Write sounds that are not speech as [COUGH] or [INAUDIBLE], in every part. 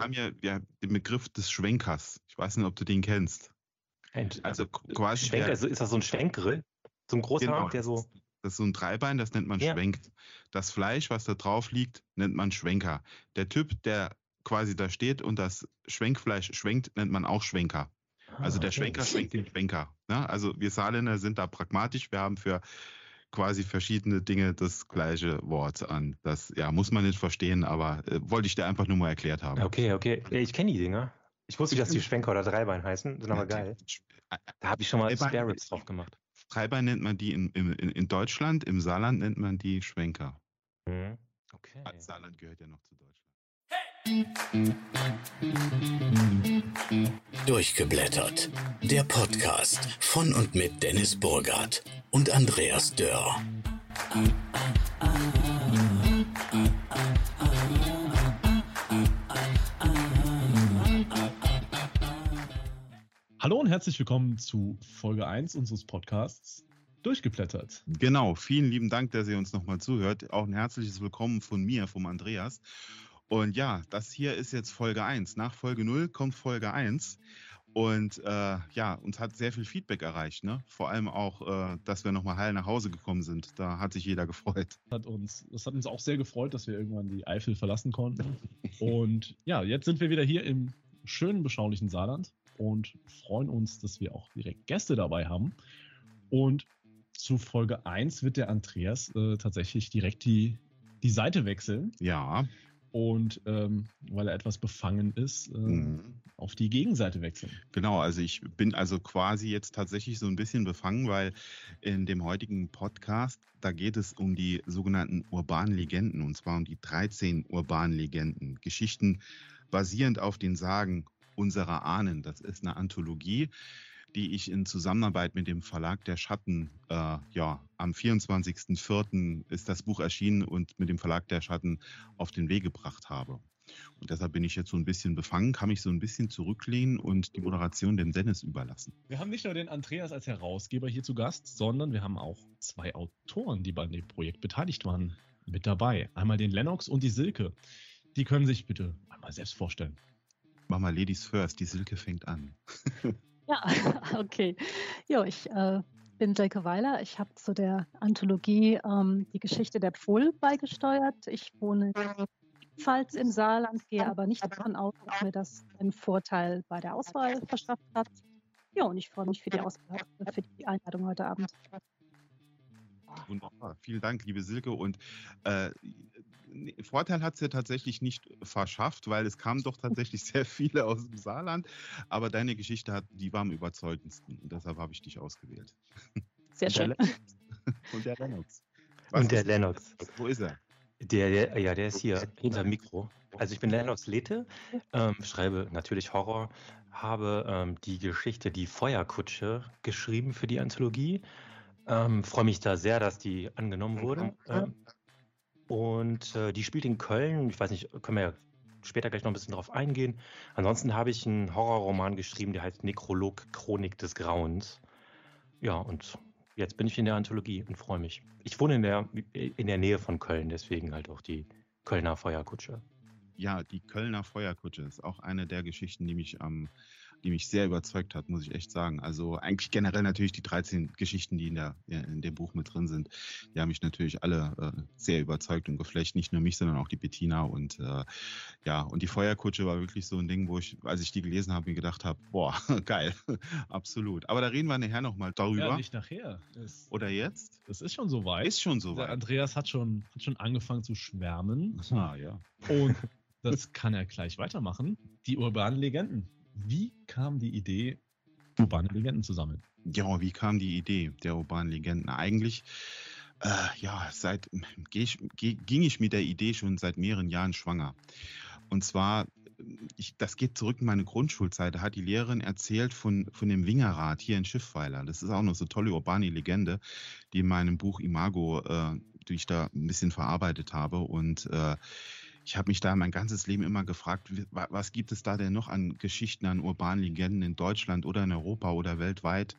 haben ja, ja den Begriff des Schwenkers. Ich weiß nicht, ob du den kennst. Ein, also quasi. Schwenker, also ist das so ein Schwenkgrill? So ein großer, genau, der so. Das ist so ein Dreibein, das nennt man ja. Schwenk. Das Fleisch, was da drauf liegt, nennt man Schwenker. Der Typ, der quasi da steht und das Schwenkfleisch schwenkt, nennt man auch Schwenker. Also der ah, Schwenker schwenkt den Schwenker. Ne? Also wir Saarländer sind da pragmatisch. Wir haben für quasi verschiedene Dinge das gleiche Wort an. Das ja muss man nicht verstehen, aber äh, wollte ich dir einfach nur mal erklärt haben. Okay, okay. Ich kenne die Dinger. Ich wusste nicht, dass die Schwenker oder Dreibein heißen. Sind aber geil. Da habe ich schon mal Spare Ribs drauf gemacht. Dreibein nennt man die in, in, in Deutschland, im Saarland nennt man die Schwenker. Mhm. Okay. Saarland gehört ja noch zu Deutschland. Durchgeblättert. Der Podcast von und mit Dennis Burgard und Andreas Dörr. Hallo und herzlich willkommen zu Folge 1 unseres Podcasts Durchgeblättert. Genau, vielen lieben Dank, dass ihr uns nochmal zuhört. Auch ein herzliches Willkommen von mir, vom Andreas. Und ja, das hier ist jetzt Folge 1. Nach Folge 0 kommt Folge 1. Und äh, ja, uns hat sehr viel Feedback erreicht, ne? Vor allem auch, äh, dass wir nochmal heil nach Hause gekommen sind. Da hat sich jeder gefreut. Hat uns, das hat uns auch sehr gefreut, dass wir irgendwann die Eifel verlassen konnten. und ja, jetzt sind wir wieder hier im schönen, beschaulichen Saarland und freuen uns, dass wir auch direkt Gäste dabei haben. Und zu Folge 1 wird der Andreas äh, tatsächlich direkt die, die Seite wechseln. Ja und ähm, weil er etwas befangen ist, äh, mhm. auf die Gegenseite wechseln. Genau, also ich bin also quasi jetzt tatsächlich so ein bisschen befangen, weil in dem heutigen Podcast, da geht es um die sogenannten urbanen Legenden und zwar um die 13 urbanen Legenden, Geschichten basierend auf den Sagen unserer Ahnen. Das ist eine Anthologie die ich in Zusammenarbeit mit dem Verlag der Schatten, äh, ja, am 24.04. ist das Buch erschienen und mit dem Verlag der Schatten auf den Weg gebracht habe. Und deshalb bin ich jetzt so ein bisschen befangen, kann mich so ein bisschen zurücklehnen und die Moderation dem Dennis überlassen. Wir haben nicht nur den Andreas als Herausgeber hier zu Gast, sondern wir haben auch zwei Autoren, die bei dem Projekt beteiligt waren, mit dabei. Einmal den Lennox und die Silke. Die können sich bitte einmal selbst vorstellen. Mach mal Ladies first, die Silke fängt an. [LAUGHS] Ja, [LAUGHS] okay. Jo, ich äh, bin Silke Weiler. Ich habe zu der Anthologie ähm, die Geschichte der Pfuhl beigesteuert. Ich wohne ebenfalls im Saarland, gehe aber nicht davon aus, dass mir das einen Vorteil bei der Auswahl verschafft hat. Ja, und ich freue mich für die Auswahl, für die Einladung heute Abend. Wunderbar. Vielen Dank, liebe Silke. Und äh, Vorteil hat es ja tatsächlich nicht verschafft, weil es kamen doch tatsächlich [LAUGHS] sehr viele aus dem Saarland. Aber deine Geschichte hat, die war am überzeugendsten. Und deshalb habe ich dich ausgewählt. Sehr schön. Und der Lennox. Was Und der Lennox. Wo ist er? Der, der, ja, der ist hier hinter Mikro. Also ich bin Lennox Lete, ähm, schreibe natürlich Horror, habe ähm, die Geschichte Die Feuerkutsche geschrieben für die Anthologie ähm, Freue mich da sehr, dass die angenommen wurde. Ähm, und äh, die spielt in Köln. Ich weiß nicht, können wir ja später gleich noch ein bisschen drauf eingehen. Ansonsten habe ich einen Horrorroman geschrieben, der heißt Nekrolog Chronik des Grauens. Ja, und jetzt bin ich in der Anthologie und freue mich. Ich wohne in der, in der Nähe von Köln, deswegen halt auch die Kölner Feuerkutsche. Ja, die Kölner Feuerkutsche ist auch eine der Geschichten, die mich am die mich sehr überzeugt hat, muss ich echt sagen. Also eigentlich generell natürlich die 13 Geschichten, die in, der, in dem Buch mit drin sind, die haben mich natürlich alle äh, sehr überzeugt und geflecht. Nicht nur mich, sondern auch die Bettina und äh, ja, und die Feuerkutsche war wirklich so ein Ding, wo ich, als ich die gelesen habe, mir gedacht habe, boah, [LAUGHS] geil, [LAUGHS] absolut. Aber da reden wir nachher nochmal darüber. Ja, nicht nachher. Es, Oder jetzt? Das ist schon soweit. Ist schon soweit. Der Andreas hat schon, hat schon angefangen zu schwärmen. Ah, ja. Und das kann er gleich weitermachen. Die urbanen Legenden. Wie kam die Idee, urbane Legenden zu sammeln? Ja, wie kam die Idee der urbanen Legenden? Eigentlich, äh, ja, seit ging ich mit der Idee schon seit mehreren Jahren schwanger. Und zwar, ich, das geht zurück in meine Grundschulzeit. Da hat die Lehrerin erzählt von, von dem Wingerrad hier in Schiffweiler. Das ist auch noch so tolle urbane Legende, die in meinem Buch Imago, äh, die ich da ein bisschen verarbeitet habe. Und äh, ich habe mich da mein ganzes Leben immer gefragt, was gibt es da denn noch an Geschichten, an urbanen Legenden in Deutschland oder in Europa oder weltweit?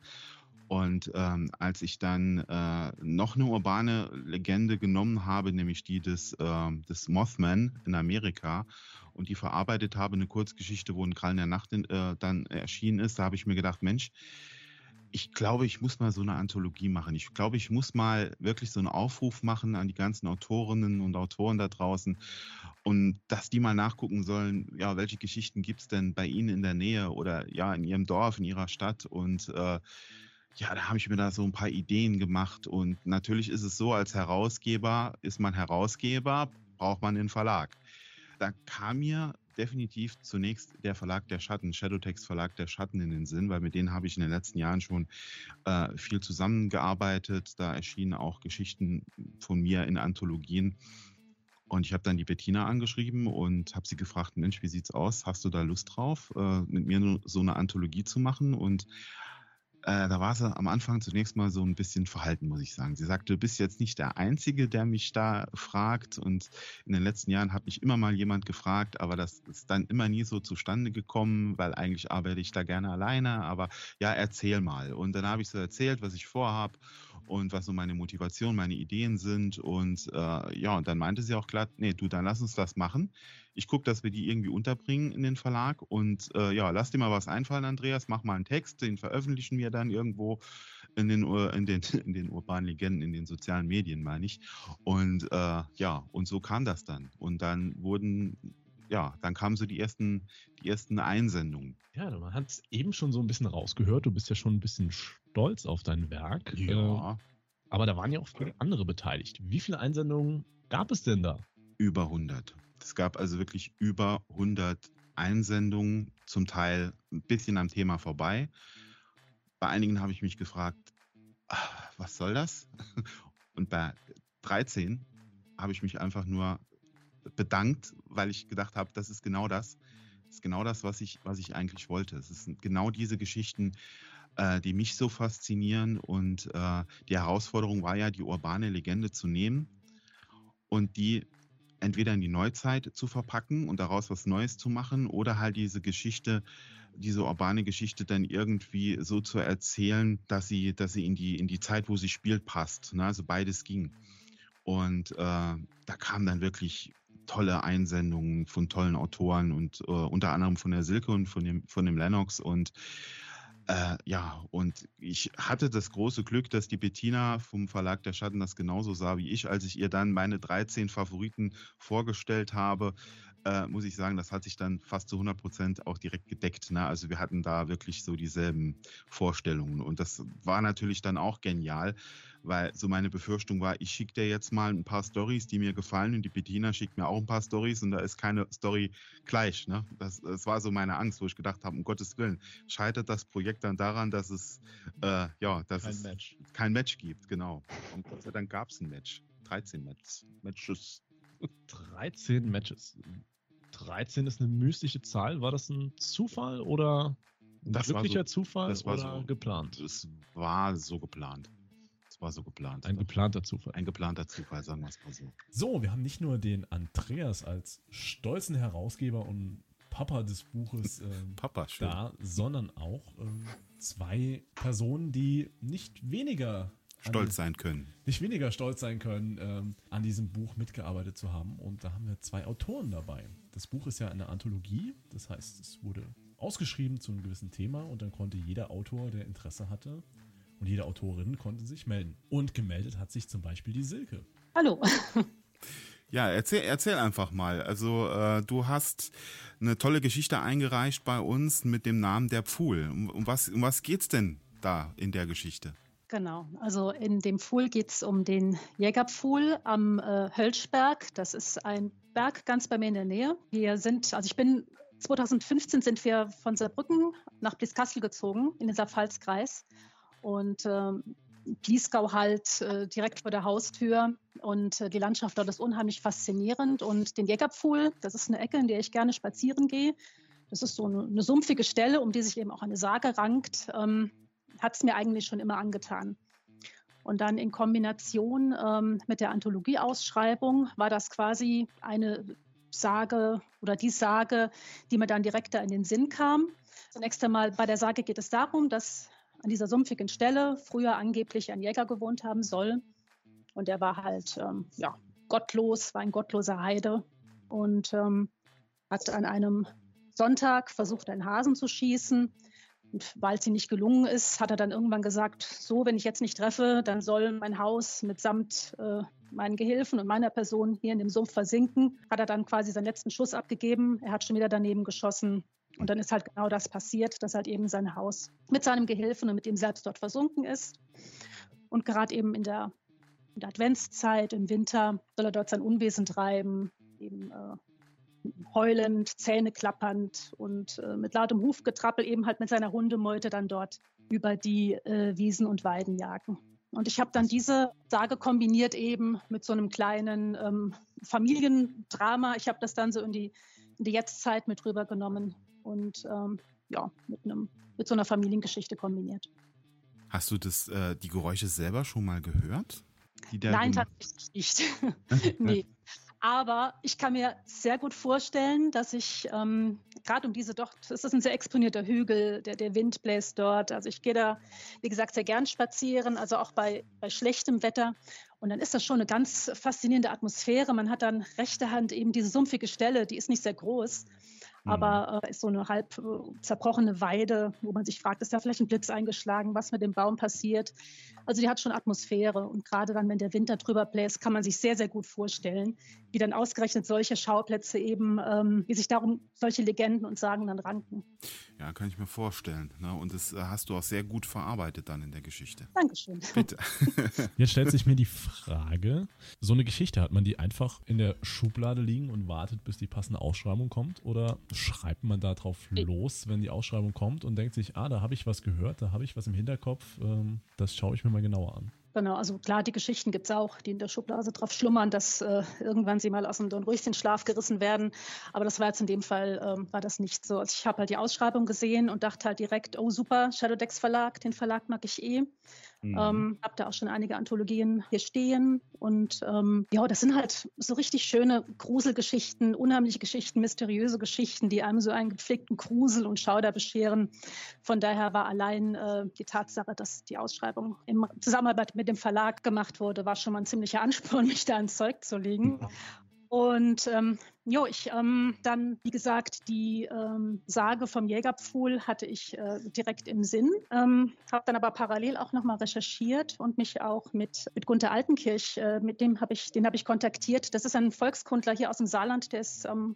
Und ähm, als ich dann äh, noch eine urbane Legende genommen habe, nämlich die des, äh, des Mothman in Amerika und die verarbeitet habe, eine Kurzgeschichte, wo ein Krallen der Nacht in, äh, dann erschienen ist, da habe ich mir gedacht, Mensch, ich glaube, ich muss mal so eine Anthologie machen. Ich glaube, ich muss mal wirklich so einen Aufruf machen an die ganzen Autorinnen und Autoren da draußen und dass die mal nachgucken sollen, ja, welche Geschichten gibt es denn bei Ihnen in der Nähe oder ja, in Ihrem Dorf, in Ihrer Stadt und äh, ja, da habe ich mir da so ein paar Ideen gemacht. Und natürlich ist es so, als Herausgeber ist man Herausgeber, braucht man den Verlag. Da kam mir definitiv zunächst der Verlag der Schatten, Shadowtext Verlag der Schatten in den Sinn, weil mit denen habe ich in den letzten Jahren schon äh, viel zusammengearbeitet. Da erschienen auch Geschichten von mir in Anthologien. Und ich habe dann die Bettina angeschrieben und habe sie gefragt, Mensch, wie sieht's aus? Hast du da Lust drauf, äh, mit mir so eine Anthologie zu machen? Und äh, da war sie am Anfang zunächst mal so ein bisschen verhalten, muss ich sagen. Sie sagte, du bist jetzt nicht der Einzige, der mich da fragt. Und in den letzten Jahren hat mich immer mal jemand gefragt, aber das ist dann immer nie so zustande gekommen, weil eigentlich arbeite ich da gerne alleine. Aber ja, erzähl mal. Und dann habe ich so erzählt, was ich vorhabe und was so meine Motivation, meine Ideen sind. Und äh, ja, und dann meinte sie auch glatt, nee, du, dann lass uns das machen. Ich gucke, dass wir die irgendwie unterbringen in den Verlag. Und äh, ja, lass dir mal was einfallen, Andreas. Mach mal einen Text, den veröffentlichen wir dann irgendwo in den, in den, [LAUGHS] in den urbanen Legenden, in den sozialen Medien, meine ich. Und äh, ja, und so kam das dann. Und dann wurden ja, dann kamen so die ersten, die ersten Einsendungen. Ja, man hat es eben schon so ein bisschen rausgehört. Du bist ja schon ein bisschen stolz auf dein Werk. Ja. Äh, aber da waren ja auch viele andere beteiligt. Wie viele Einsendungen gab es denn da? Über 100. Es gab also wirklich über 100 Einsendungen, zum Teil ein bisschen am Thema vorbei. Bei einigen habe ich mich gefragt, ach, was soll das? [LAUGHS] Und bei 13 habe ich mich einfach nur bedankt, weil ich gedacht habe, das ist genau das. Das ist genau das, was ich, was ich eigentlich wollte. Es sind genau diese Geschichten, äh, die mich so faszinieren. Und äh, die Herausforderung war ja, die urbane Legende zu nehmen und die entweder in die Neuzeit zu verpacken und daraus was Neues zu machen oder halt diese Geschichte, diese urbane Geschichte dann irgendwie so zu erzählen, dass sie, dass sie in die, in die Zeit, wo sie spielt, passt. Ne? Also beides ging. Und äh, da kamen dann wirklich tolle Einsendungen von tollen Autoren und äh, unter anderem von der Silke und von dem, von dem Lennox und äh, ja, und ich hatte das große Glück, dass die Bettina vom Verlag der Schatten das genauso sah wie ich, als ich ihr dann meine 13 Favoriten vorgestellt habe. Äh, muss ich sagen, das hat sich dann fast zu 100 Prozent auch direkt gedeckt. Ne? Also wir hatten da wirklich so dieselben Vorstellungen und das war natürlich dann auch genial, weil so meine Befürchtung war, ich schicke dir jetzt mal ein paar Stories, die mir gefallen und die Bettina schickt mir auch ein paar Stories und da ist keine Story gleich. Ne? Das, das war so meine Angst, wo ich gedacht habe, um Gottes Willen, scheitert das Projekt dann daran, dass es, äh, ja, dass kein es Match. kein Match gibt, genau. Und Gott sei Dank gab es ein Match. 13 Matches. Matches. 13 Matches. 13 ist eine mystische Zahl. War das ein Zufall oder ein das glücklicher so, Zufall das war oder so, geplant? Es war so geplant war so geplant. Ein geplanter Zufall. Ein geplanter Zufall, sagen wir es mal so. So, wir haben nicht nur den Andreas als stolzen Herausgeber und Papa des Buches [LAUGHS] äh, Papa, da, sondern auch äh, zwei Personen, die nicht weniger stolz sein können. Nicht weniger stolz sein können, ähm, an diesem Buch mitgearbeitet zu haben. Und da haben wir zwei Autoren dabei. Das Buch ist ja eine Anthologie, das heißt, es wurde ausgeschrieben zu einem gewissen Thema und dann konnte jeder Autor, der Interesse hatte, und jede Autorin konnte sich melden. Und gemeldet hat sich zum Beispiel die Silke. Hallo. [LAUGHS] Ja, erzähl, erzähl einfach mal. Also äh, du hast eine tolle Geschichte eingereicht bei uns mit dem Namen Der Pfuhl. Um, um, was, um was geht's denn da in der Geschichte? Genau, also in dem Pfuhl geht es um den Jägerpfuhl am äh, Hölschberg. Das ist ein Berg ganz bei mir in der Nähe. Wir sind, also ich bin 2015 sind wir von Saarbrücken nach Blieskastel gezogen in den Saarpfalzkreis und ähm, Bliesgau halt äh, direkt vor der Haustür und äh, die Landschaft dort ist unheimlich faszinierend und den Jägerpfuhl, das ist eine Ecke, in der ich gerne spazieren gehe. Das ist so eine, eine sumpfige Stelle, um die sich eben auch eine Sage rankt, ähm, hat es mir eigentlich schon immer angetan. Und dann in Kombination ähm, mit der Anthologieausschreibung war das quasi eine Sage oder die Sage, die mir dann direkt da in den Sinn kam. Zunächst einmal bei der Sage geht es darum, dass an dieser sumpfigen Stelle früher angeblich ein Jäger gewohnt haben soll. Und der war halt ähm, ja, gottlos, war ein gottloser Heide und ähm, hat an einem Sonntag versucht, einen Hasen zu schießen. Und weil ihm nicht gelungen ist, hat er dann irgendwann gesagt, so, wenn ich jetzt nicht treffe, dann soll mein Haus mitsamt äh, meinen Gehilfen und meiner Person hier in dem Sumpf versinken. Hat er dann quasi seinen letzten Schuss abgegeben. Er hat schon wieder daneben geschossen. Und dann ist halt genau das passiert, dass halt eben sein Haus mit seinem Gehilfen und mit ihm selbst dort versunken ist. Und gerade eben in der, in der Adventszeit, im Winter, soll er dort sein Unwesen treiben, eben äh, heulend, Zähne klappernd und äh, mit lautem Hufgetrappel eben halt mit seiner Hundemeute dann dort über die äh, Wiesen und Weiden jagen. Und ich habe dann diese Sage kombiniert eben mit so einem kleinen ähm, Familiendrama. Ich habe das dann so in die, in die Jetztzeit mit rübergenommen und ähm, ja, mit, einem, mit so einer Familiengeschichte kombiniert. Hast du das, äh, die Geräusche selber schon mal gehört? Nein, tatsächlich nicht. [LAUGHS] nee. Aber ich kann mir sehr gut vorstellen, dass ich ähm, gerade um diese doch, es ist ein sehr exponierter Hügel, der, der Wind bläst dort. Also ich gehe da, wie gesagt, sehr gern spazieren, also auch bei, bei schlechtem Wetter. Und dann ist das schon eine ganz faszinierende Atmosphäre. Man hat dann rechte Hand eben diese sumpfige Stelle, die ist nicht sehr groß aber mhm. äh, ist so eine halb äh, zerbrochene Weide, wo man sich fragt, ist da vielleicht ein Blitz eingeschlagen, was mit dem Baum passiert. Also die hat schon Atmosphäre und gerade dann, wenn der Winter drüber bläst, kann man sich sehr, sehr gut vorstellen, wie dann ausgerechnet solche Schauplätze eben, ähm, wie sich darum solche Legenden und Sagen dann ranken. Ja, kann ich mir vorstellen. Ne? Und das äh, hast du auch sehr gut verarbeitet dann in der Geschichte. Dankeschön. Bitte. [LAUGHS] [LAUGHS] Jetzt stellt sich mir die Frage, so eine Geschichte, hat man die einfach in der Schublade liegen und wartet, bis die passende Ausschreibung kommt oder schreibt man da drauf los, wenn die Ausschreibung kommt und denkt sich, ah, da habe ich was gehört, da habe ich was im Hinterkopf, ähm, das schaue ich mir mal genauer an. Genau, also klar, die Geschichten gibt es auch, die in der Schublade drauf schlummern, dass äh, irgendwann sie mal aus dem Dornröschenschlaf gerissen werden. Aber das war jetzt in dem Fall, ähm, war das nicht so. Also ich habe halt die Ausschreibung gesehen und dachte halt direkt, oh super, Shadowdex Verlag, den Verlag mag ich eh. Mhm. Ähm, habe da auch schon einige Anthologien hier stehen. Und ähm, ja, das sind halt so richtig schöne Gruselgeschichten, unheimliche Geschichten, mysteriöse Geschichten, die einem so einen gepflegten Grusel und Schauder bescheren. Von daher war allein äh, die Tatsache, dass die Ausschreibung im Zusammenarbeit mit dem Verlag gemacht wurde, war schon mal ein ziemlicher Ansporn, [LAUGHS] mich da ins Zeug zu legen. Mhm. Und ähm, Jo, ich ähm, dann, wie gesagt, die ähm, Sage vom Jägerpfuhl hatte ich äh, direkt im Sinn, ähm, habe dann aber parallel auch nochmal recherchiert und mich auch mit, mit Gunther Altenkirch, äh, mit dem habe ich, den habe ich kontaktiert. Das ist ein Volkskundler hier aus dem Saarland, der ist ähm,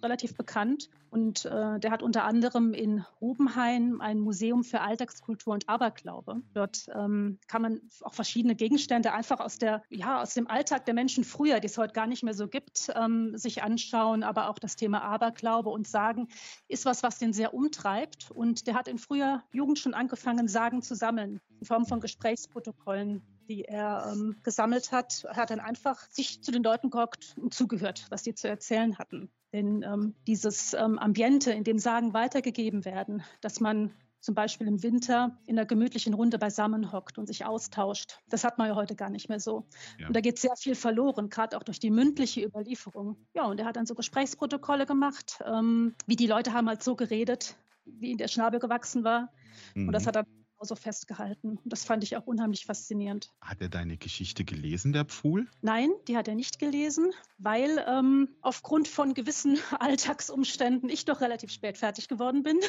relativ bekannt und äh, der hat unter anderem in Rubenheim ein Museum für Alltagskultur und Aberglaube. Dort ähm, kann man auch verschiedene Gegenstände einfach aus der, ja, aus dem Alltag der Menschen früher, die es heute gar nicht mehr so gibt, ähm, sich anschauen anschauen, aber auch das Thema Aberglaube und Sagen ist was, was den sehr umtreibt. Und der hat in früher Jugend schon angefangen, Sagen zu sammeln, in Form von Gesprächsprotokollen die er ähm, gesammelt hat, hat dann einfach sich zu den Leuten gehockt und zugehört, was sie zu erzählen hatten. Denn ähm, dieses ähm, Ambiente, in dem Sagen weitergegeben werden, dass man zum Beispiel im Winter in einer gemütlichen Runde beisammen hockt und sich austauscht. Das hat man ja heute gar nicht mehr so. Ja. Und da geht sehr viel verloren, gerade auch durch die mündliche Überlieferung. Ja, und er hat dann so Gesprächsprotokolle gemacht, ähm, wie die Leute haben halt so geredet, wie in der Schnabel gewachsen war. Mhm. Und das mhm. hat er so festgehalten. Und das fand ich auch unheimlich faszinierend. Hat er deine Geschichte gelesen, der Pfuhl? Nein, die hat er nicht gelesen, weil ähm, aufgrund von gewissen [LAUGHS] Alltagsumständen ich doch relativ spät fertig geworden bin.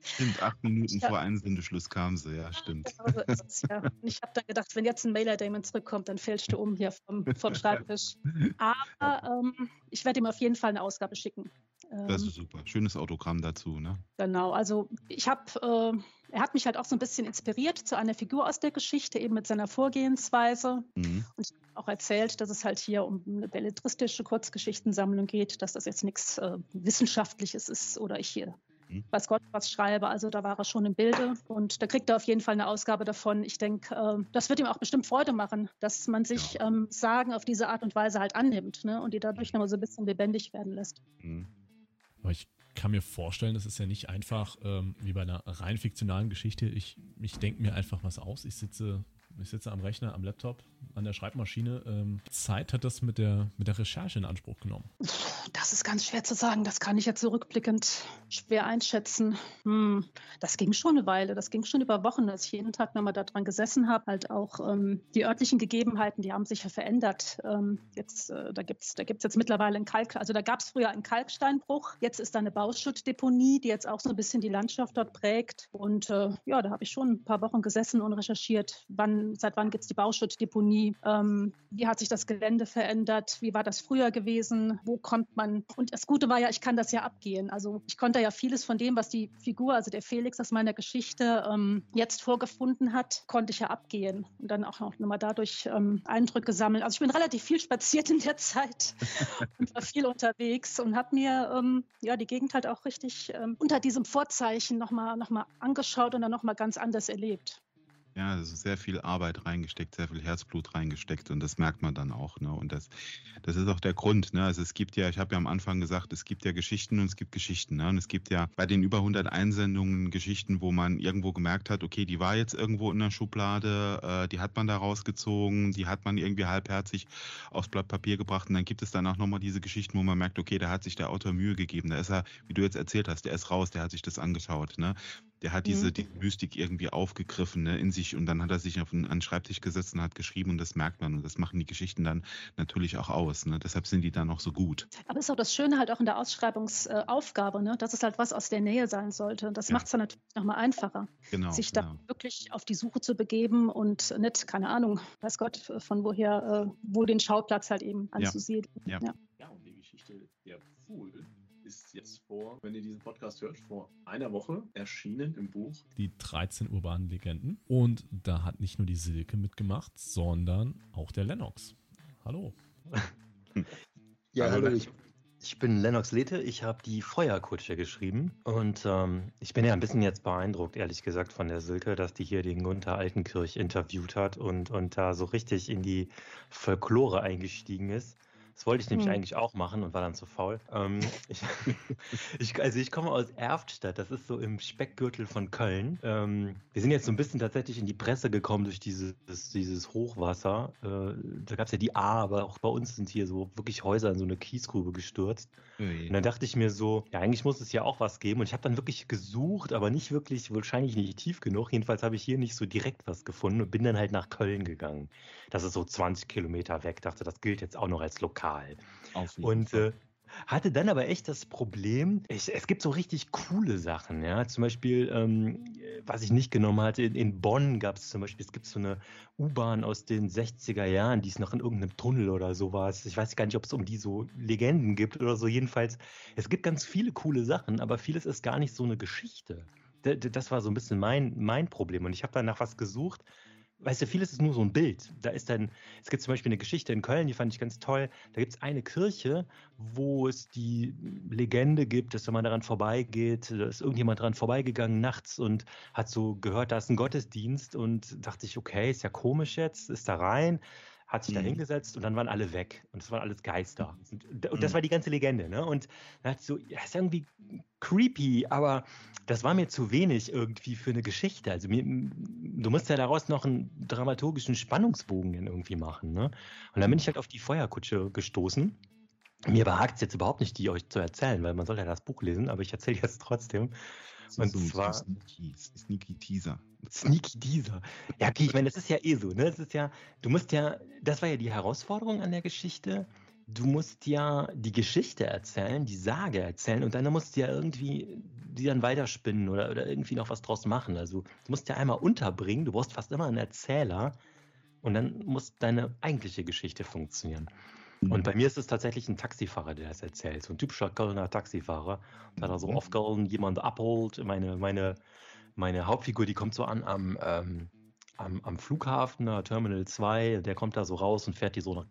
Stimmt, acht [LAUGHS] Minuten ja. vor Einsendeschluss kam sie, ja, stimmt. Genau so es, ja. Und ich habe dann gedacht, wenn jetzt ein Mailer Damon zurückkommt, dann fällst du um hier vom, vom Schreibtisch. [LAUGHS] Aber ähm, ich werde ihm auf jeden Fall eine Ausgabe schicken. Das ist ähm, super. Schönes Autogramm dazu, ne? Genau, also ich habe, äh, er hat mich halt auch so ein bisschen inspiriert zu einer Figur aus der Geschichte, eben mit seiner Vorgehensweise. Mhm. Und ich habe auch erzählt, dass es halt hier um eine belletristische Kurzgeschichtensammlung geht, dass das jetzt nichts äh, Wissenschaftliches ist oder ich hier mhm. weiß Gott was schreibe. Also da war er schon im Bilde und da kriegt er auf jeden Fall eine Ausgabe davon. Ich denke, äh, das wird ihm auch bestimmt Freude machen, dass man sich ja. ähm, Sagen auf diese Art und Weise halt annimmt ne? und die dadurch nochmal so ein bisschen lebendig werden lässt. Mhm. Aber ich kann mir vorstellen, das ist ja nicht einfach ähm, wie bei einer rein fiktionalen Geschichte. Ich, ich denke mir einfach was aus. Ich sitze, ich sitze am Rechner, am Laptop, an der Schreibmaschine. Ähm, Zeit hat das mit der, mit der Recherche in Anspruch genommen? Das ist ganz schwer zu sagen. Das kann ich jetzt zurückblickend schwer einschätzen. Hm, das ging schon eine Weile. Das ging schon über Wochen, dass ich jeden Tag nochmal daran gesessen habe. Halt auch ähm, die örtlichen Gegebenheiten, die haben sich ja verändert. Ähm, jetzt, äh, da gibt es da gibt's jetzt mittlerweile einen Kalk, also da gab es früher einen Kalksteinbruch. Jetzt ist da eine Bauschuttdeponie, die jetzt auch so ein bisschen die Landschaft dort prägt. Und äh, ja, da habe ich schon ein paar Wochen gesessen und recherchiert, wann, seit wann gibt es die Bauschuttdeponie, ähm, wie hat sich das Gelände verändert, wie war das früher gewesen, wo kommt man. Und das Gute war ja, ich kann das ja abgehen. Also ich konnte ja vieles von dem, was die Figur, also der Felix aus meiner Geschichte ähm, jetzt vorgefunden hat, konnte ich ja abgehen und dann auch noch mal dadurch ähm, Eindrücke sammeln. Also ich bin relativ viel spaziert in der Zeit [LAUGHS] und war viel unterwegs und habe mir ähm, ja die Gegend halt auch richtig ähm, unter diesem Vorzeichen nochmal noch mal angeschaut und dann nochmal ganz anders erlebt. Ja, also sehr viel Arbeit reingesteckt, sehr viel Herzblut reingesteckt und das merkt man dann auch. Ne? Und das, das ist auch der Grund. Ne? Also es gibt ja, ich habe ja am Anfang gesagt, es gibt ja Geschichten und es gibt Geschichten. Ne? Und es gibt ja bei den über 100 Einsendungen Geschichten, wo man irgendwo gemerkt hat, okay, die war jetzt irgendwo in der Schublade, äh, die hat man da rausgezogen, die hat man irgendwie halbherzig aufs Blatt Papier gebracht. Und dann gibt es dann auch nochmal diese Geschichten, wo man merkt, okay, da hat sich der Autor Mühe gegeben. Da ist er, wie du jetzt erzählt hast, der ist raus, der hat sich das angeschaut. Ne? Der hat diese mhm. die Mystik irgendwie aufgegriffen ne, in sich und dann hat er sich auf einen, einen Schreibtisch gesetzt und hat geschrieben und das merkt man und das machen die Geschichten dann natürlich auch aus. Ne? Deshalb sind die dann auch so gut. Aber ist auch das Schöne halt auch in der Ausschreibungsaufgabe, ne? dass es halt was aus der Nähe sein sollte. Und das ja. macht es dann natürlich nochmal einfacher, genau, sich genau. da wirklich auf die Suche zu begeben und nicht, keine Ahnung, weiß Gott, von woher, äh, wo den Schauplatz halt eben anzusiedeln. Ja. Ja. ja, und die Geschichte der Pfuhl ist jetzt vor, wenn ihr diesen Podcast hört, vor einer Woche erschienen im Buch. Die 13 urbanen Legenden. Und da hat nicht nur die Silke mitgemacht, sondern auch der Lennox. Hallo. [LAUGHS] ja, hallo. Ich, ich bin Lennox Lethe. Ich habe die Feuerkutsche geschrieben. Und ähm, ich bin ja ein bisschen jetzt beeindruckt, ehrlich gesagt, von der Silke, dass die hier den Gunther Altenkirch interviewt hat und, und da so richtig in die Folklore eingestiegen ist. Das wollte ich nämlich hm. eigentlich auch machen und war dann zu faul. Ähm, [LAUGHS] ich, ich, also ich komme aus Erftstadt, das ist so im Speckgürtel von Köln. Ähm, wir sind jetzt so ein bisschen tatsächlich in die Presse gekommen durch dieses, dieses Hochwasser. Äh, da gab es ja die A, aber auch bei uns sind hier so wirklich Häuser in so eine Kiesgrube gestürzt. Ui. Und dann dachte ich mir so, ja, eigentlich muss es ja auch was geben. Und ich habe dann wirklich gesucht, aber nicht wirklich, wahrscheinlich nicht tief genug. Jedenfalls habe ich hier nicht so direkt was gefunden und bin dann halt nach Köln gegangen. Das ist so 20 Kilometer weg. Dachte, das gilt jetzt auch noch als lokal. Und äh, hatte dann aber echt das Problem, ich, es gibt so richtig coole Sachen, ja. Zum Beispiel, ähm, was ich nicht genommen hatte, in, in Bonn gab es zum Beispiel, es gibt so eine U-Bahn aus den 60er Jahren, die ist noch in irgendeinem Tunnel oder sowas. Ich weiß gar nicht, ob es um die so Legenden gibt oder so. Jedenfalls, es gibt ganz viele coole Sachen, aber vieles ist gar nicht so eine Geschichte. Das war so ein bisschen mein, mein Problem. Und ich habe dann nach was gesucht, weißt du, vieles ist nur so ein Bild. Da ist dann, es gibt zum Beispiel eine Geschichte in Köln, die fand ich ganz toll. Da gibt es eine Kirche, wo es die Legende gibt, dass wenn man daran vorbeigeht, da ist irgendjemand daran vorbeigegangen nachts und hat so gehört, da ist ein Gottesdienst und dachte ich, okay, ist ja komisch jetzt, ist da rein hat sich mhm. da hingesetzt und dann waren alle weg. Und es waren alles Geister. Und, und das mhm. war die ganze Legende. Ne? Und da hat so, ja, ist irgendwie creepy, aber das war mir zu wenig irgendwie für eine Geschichte. Also mir, du musst ja daraus noch einen dramaturgischen Spannungsbogen irgendwie machen. Ne? Und dann bin ich halt auf die Feuerkutsche gestoßen. Mir behagt es jetzt überhaupt nicht, die euch zu erzählen, weil man soll ja das Buch lesen, aber ich erzähle [LAUGHS] jetzt trotzdem. So, und so, zwar Sneaky, Sneaky Teaser. [LAUGHS] Sneaky Teaser. Ja, okay, ich meine, das ist ja eh so, ne? Das ist ja, du musst ja, das war ja die Herausforderung an der Geschichte. Du musst ja die Geschichte erzählen, die Sage erzählen und dann musst du ja irgendwie die dann weiterspinnen oder, oder irgendwie noch was draus machen. Also du musst ja einmal unterbringen, du brauchst fast immer einen Erzähler und dann muss deine eigentliche Geschichte funktionieren. Und mhm. bei mir ist es tatsächlich ein Taxifahrer, der das erzählt. So ein typischer Kölner Taxifahrer, der da so mhm. auf Köln jemand abholt. Meine, meine, meine Hauptfigur, die kommt so an am, ähm, am, am Flughafen, Terminal 2. Der kommt da so raus und fährt die so nach,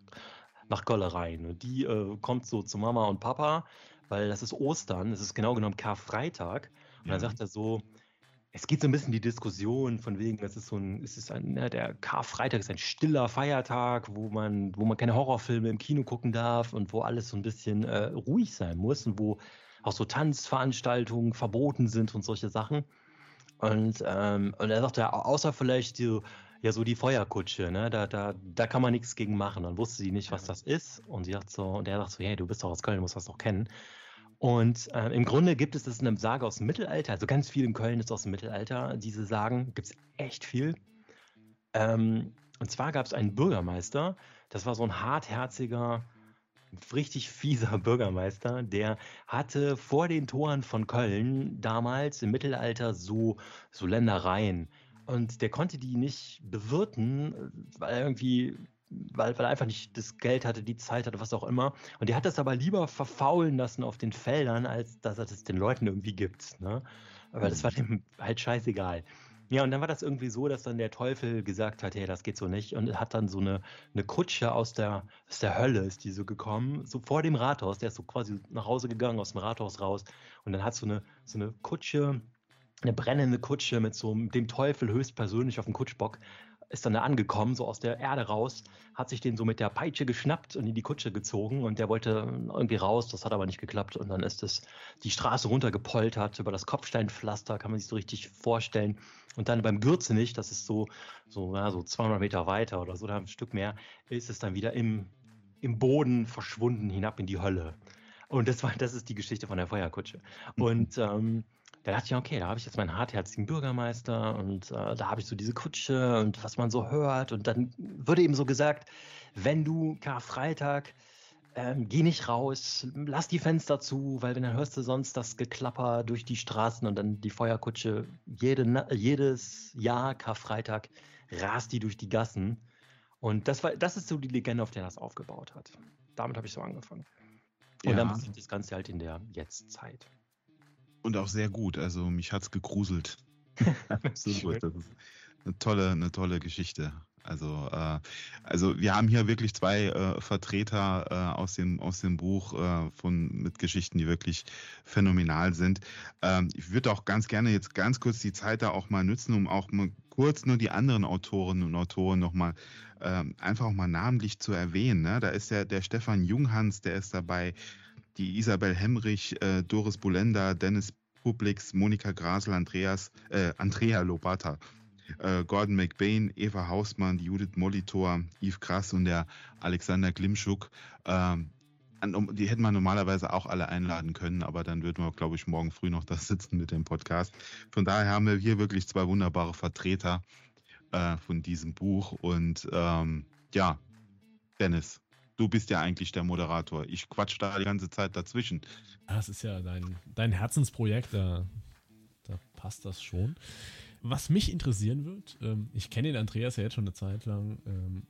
nach Köln rein. Und die äh, kommt so zu Mama und Papa, weil das ist Ostern. Es ist genau genommen Karfreitag. Und ja. dann sagt er so, es geht so ein bisschen die Diskussion von wegen, es ist so ein, es ist ein, ne, der Karfreitag ist ein stiller Feiertag, wo man, wo man keine Horrorfilme im Kino gucken darf und wo alles so ein bisschen äh, ruhig sein muss und wo auch so Tanzveranstaltungen verboten sind und solche Sachen. Und, ähm, und er sagt ja, außer vielleicht die, ja, so die Feuerkutsche, ne? Da, da, da kann man nichts gegen machen. Dann wusste sie nicht, was das ist. Und sie sagt so, und er sagt so, hey, du bist doch aus Köln, du musst das doch kennen. Und äh, im Grunde gibt es das in einem Sage aus dem Mittelalter, also ganz viel in Köln ist aus dem Mittelalter. Diese Sagen gibt es echt viel. Ähm, und zwar gab es einen Bürgermeister, das war so ein hartherziger, richtig fieser [LAUGHS] Bürgermeister, der hatte vor den Toren von Köln damals im Mittelalter so, so Ländereien. Und der konnte die nicht bewirten, weil irgendwie weil, weil er einfach nicht das Geld hatte, die Zeit hatte, was auch immer. Und der hat das aber lieber verfaulen lassen auf den Feldern, als dass er das den Leuten irgendwie gibt. Ne? Aber das war dem halt scheißegal. Ja, und dann war das irgendwie so, dass dann der Teufel gesagt hat, hey, das geht so nicht. Und hat dann so eine, eine Kutsche aus der, aus der Hölle ist die so gekommen, so vor dem Rathaus. Der ist so quasi nach Hause gegangen, aus dem Rathaus raus. Und dann hat so eine, so eine Kutsche, eine brennende Kutsche mit so dem Teufel höchstpersönlich auf dem Kutschbock ist dann da angekommen, so aus der Erde raus, hat sich den so mit der Peitsche geschnappt und in die Kutsche gezogen und der wollte irgendwie raus, das hat aber nicht geklappt und dann ist es die Straße runtergepoltert über das Kopfsteinpflaster, kann man sich so richtig vorstellen und dann beim Gürzenich, das ist so, so, ja, so 200 Meter weiter oder so, da ein Stück mehr, ist es dann wieder im, im Boden verschwunden hinab in die Hölle. Und das war, das ist die Geschichte von der Feuerkutsche. Und ähm, da dachte ich, okay, da habe ich jetzt meinen hartherzigen Bürgermeister und äh, da habe ich so diese Kutsche und was man so hört. Und dann würde eben so gesagt, wenn du Karfreitag, ähm, geh nicht raus, lass die Fenster zu, weil dann hörst du sonst das Geklapper durch die Straßen und dann die Feuerkutsche jede, jedes Jahr Karfreitag rast die durch die Gassen. Und das war, das ist so die Legende, auf der das aufgebaut hat. Damit habe ich so angefangen. Und ja. dann passiert das Ganze halt in der Jetztzeit. Und auch sehr gut. Also mich hat es gegruselt. [LAUGHS] Absolut. Das ist eine tolle, eine tolle Geschichte. Also, äh, also wir haben hier wirklich zwei äh, Vertreter äh, aus, dem, aus dem Buch äh, von, mit Geschichten, die wirklich phänomenal sind. Ähm, ich würde auch ganz gerne jetzt ganz kurz die Zeit da auch mal nutzen, um auch mal kurz nur die anderen Autorinnen und Autoren nochmal ähm, einfach auch mal namentlich zu erwähnen. Ne? Da ist ja der Stefan Junghans, der ist dabei, die Isabel Hemrich, äh, Doris Bulenda, Dennis Publix, Monika Grasel, Andreas, äh, Andrea Lobata, äh, Gordon McBain, Eva Hausmann, Judith Molitor, Yves Krass und der Alexander Glimschuk. Ähm, die hätten wir normalerweise auch alle einladen können, aber dann würden wir, glaube ich, morgen früh noch da sitzen mit dem Podcast. Von daher haben wir hier wirklich zwei wunderbare Vertreter äh, von diesem Buch. Und ähm, ja, Dennis, du bist ja eigentlich der Moderator. Ich quatsch da die ganze Zeit dazwischen. Das ist ja dein, dein Herzensprojekt, da, da passt das schon. Was mich interessieren wird, ähm, ich kenne den Andreas ja jetzt schon eine Zeit lang. Ähm,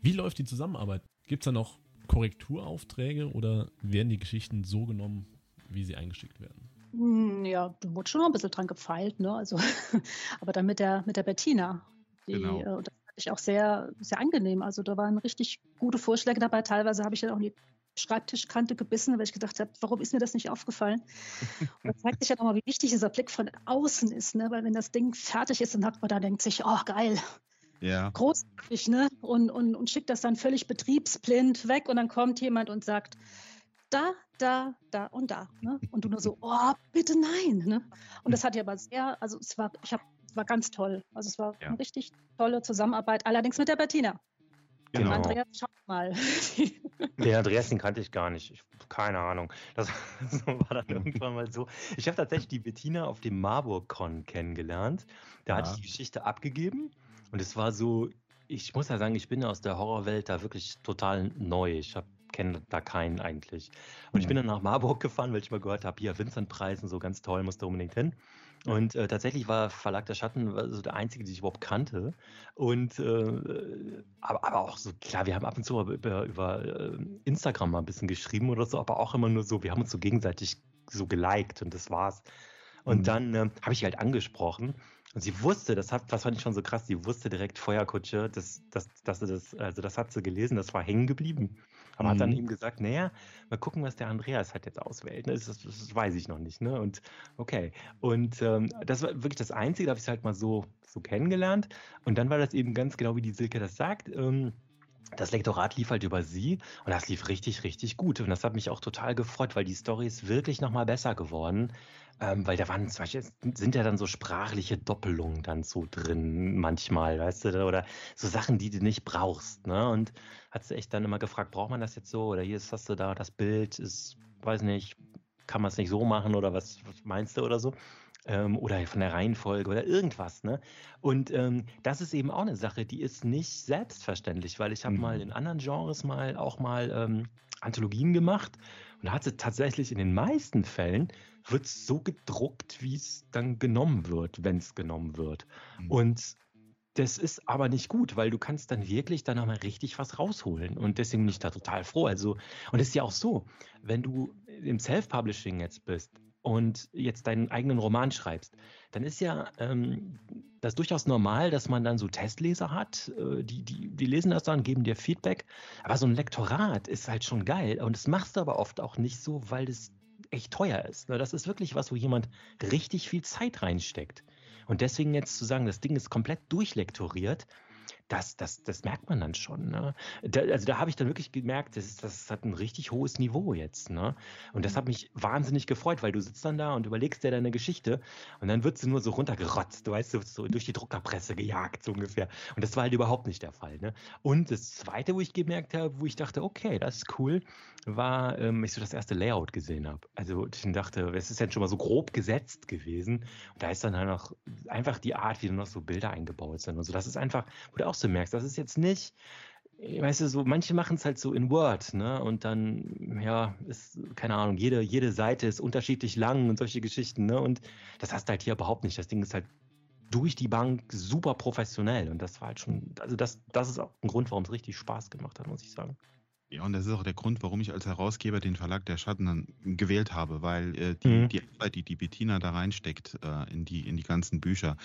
wie läuft die Zusammenarbeit? Gibt es da noch Korrekturaufträge oder werden die Geschichten so genommen, wie sie eingeschickt werden? Hm, ja, du wurde schon noch ein bisschen dran gefeilt, ne? Also, [LAUGHS] aber dann mit der, mit der Bettina. Die, genau. Äh, das ich auch sehr, sehr angenehm. Also da waren richtig gute Vorschläge dabei. Teilweise habe ich dann auch in die Schreibtischkante gebissen, weil ich gedacht habe, warum ist mir das nicht aufgefallen? [LAUGHS] Und da zeigt sich ja nochmal, wie wichtig dieser Blick von außen ist, ne? Weil wenn das Ding fertig ist, dann hat man da denkt sich, oh geil. Ja. Großartig, ne? Und, und, und schickt das dann völlig betriebsblind weg und dann kommt jemand und sagt, da, da, da und da. Ne? Und du nur so, oh, bitte nein. Ne? Und das hat ja aber sehr, also es war, ich habe war ganz toll. Also es war ja. eine richtig tolle Zusammenarbeit, allerdings mit der Bettina. Genau. Andreas, schau mal. [LAUGHS] Den Andreas, den kannte ich gar nicht. Ich, keine Ahnung. Das, [LAUGHS] das, war dann irgendwann mal so. Ich habe tatsächlich die Bettina auf dem Marburg-Con kennengelernt. Da ja. hatte ich die Geschichte abgegeben und es war so, ich muss ja sagen, ich bin aus der Horrorwelt da wirklich total neu. Ich kenne da keinen eigentlich. Und mhm. ich bin dann nach Marburg gefahren, weil ich mal gehört habe, hier Vincent-Preis und so ganz toll, musst du unbedingt hin. Und äh, tatsächlich war Verlag der Schatten so der einzige, den ich überhaupt kannte. Und äh, aber, aber auch so, klar, wir haben ab und zu über, über äh, Instagram mal ein bisschen geschrieben oder so, aber auch immer nur so, wir haben uns so gegenseitig so geliked und das war's. Und mhm. dann äh, habe ich halt angesprochen und sie wusste, das hat, das fand ich schon so krass, sie wusste direkt Feuerkutsche, das, das, das, das, also das hat sie gelesen, das war hängen geblieben. Aber mhm. hat dann ihm mhm. gesagt, naja, mal gucken, was der Andreas halt jetzt auswählt. Ne? Das, das, das, weiß ich noch nicht. Ne? Und okay. Und ähm, das war wirklich das Einzige, da habe ich es halt mal so, so kennengelernt. Und dann war das eben ganz genau, wie die Silke das sagt. Ähm, das Lektorat lief halt über sie und das lief richtig, richtig gut. Und das hat mich auch total gefreut, weil die Story ist wirklich nochmal besser geworden. Ähm, weil da waren zum Beispiel, sind ja dann so sprachliche Doppelungen dann so drin manchmal, weißt du, oder so Sachen, die du nicht brauchst. Ne? Und hat sie echt dann immer gefragt, braucht man das jetzt so? Oder hier ist, hast du da, das Bild ist, weiß nicht, kann man es nicht so machen oder was, was meinst du oder so? Ähm, oder von der Reihenfolge oder irgendwas. Ne? Und ähm, das ist eben auch eine Sache, die ist nicht selbstverständlich, weil ich habe mhm. mal in anderen Genres mal auch mal ähm, Anthologien gemacht und da hat sie tatsächlich in den meisten Fällen wird so gedruckt, wie es dann genommen wird, wenn es genommen wird. Mhm. Und das ist aber nicht gut, weil du kannst dann wirklich dann nochmal richtig was rausholen. Und deswegen bin ich da total froh. Also, und es ist ja auch so, wenn du im Self-Publishing jetzt bist, und jetzt deinen eigenen Roman schreibst, dann ist ja ähm, das durchaus normal, dass man dann so Testleser hat, äh, die, die, die lesen das dann, geben dir Feedback. Aber so ein Lektorat ist halt schon geil. Und das machst du aber oft auch nicht so, weil das echt teuer ist. Ne? Das ist wirklich was, wo jemand richtig viel Zeit reinsteckt. Und deswegen jetzt zu sagen, das Ding ist komplett durchlektoriert, das, das, das merkt man dann schon. Ne? Da, also da habe ich dann wirklich gemerkt, das, ist, das hat ein richtig hohes Niveau jetzt. Ne? Und das hat mhm. mich wahnsinnig gefreut, weil du sitzt dann da und überlegst dir deine Geschichte und dann wird sie nur so runtergerotzt, du weißt, so durch die Druckerpresse gejagt, so ungefähr. Und das war halt überhaupt nicht der Fall. Ne? Und das Zweite, wo ich gemerkt habe, wo ich dachte, okay, das ist cool, war, ähm, ich so das erste Layout gesehen habe. Also ich dachte, es ist ja schon mal so grob gesetzt gewesen. Und da ist dann halt noch einfach die Art, wie dann noch so Bilder eingebaut sind und so. Das ist einfach, wo du auch so merkst, das ist jetzt nicht, weißt du, so, manche machen es halt so in Word, ne? Und dann, ja, ist, keine Ahnung, jede, jede Seite ist unterschiedlich lang und solche Geschichten, ne? Und das hast du halt hier überhaupt nicht. Das Ding ist halt durch die Bank super professionell. Und das war halt schon, also das, das ist auch ein Grund, warum es richtig Spaß gemacht hat, muss ich sagen. Ja, und das ist auch der Grund, warum ich als Herausgeber den Verlag der Schatten dann gewählt habe, weil äh, die, mhm. die Arbeit, die die Bettina da reinsteckt äh, in, die, in die ganzen Bücher,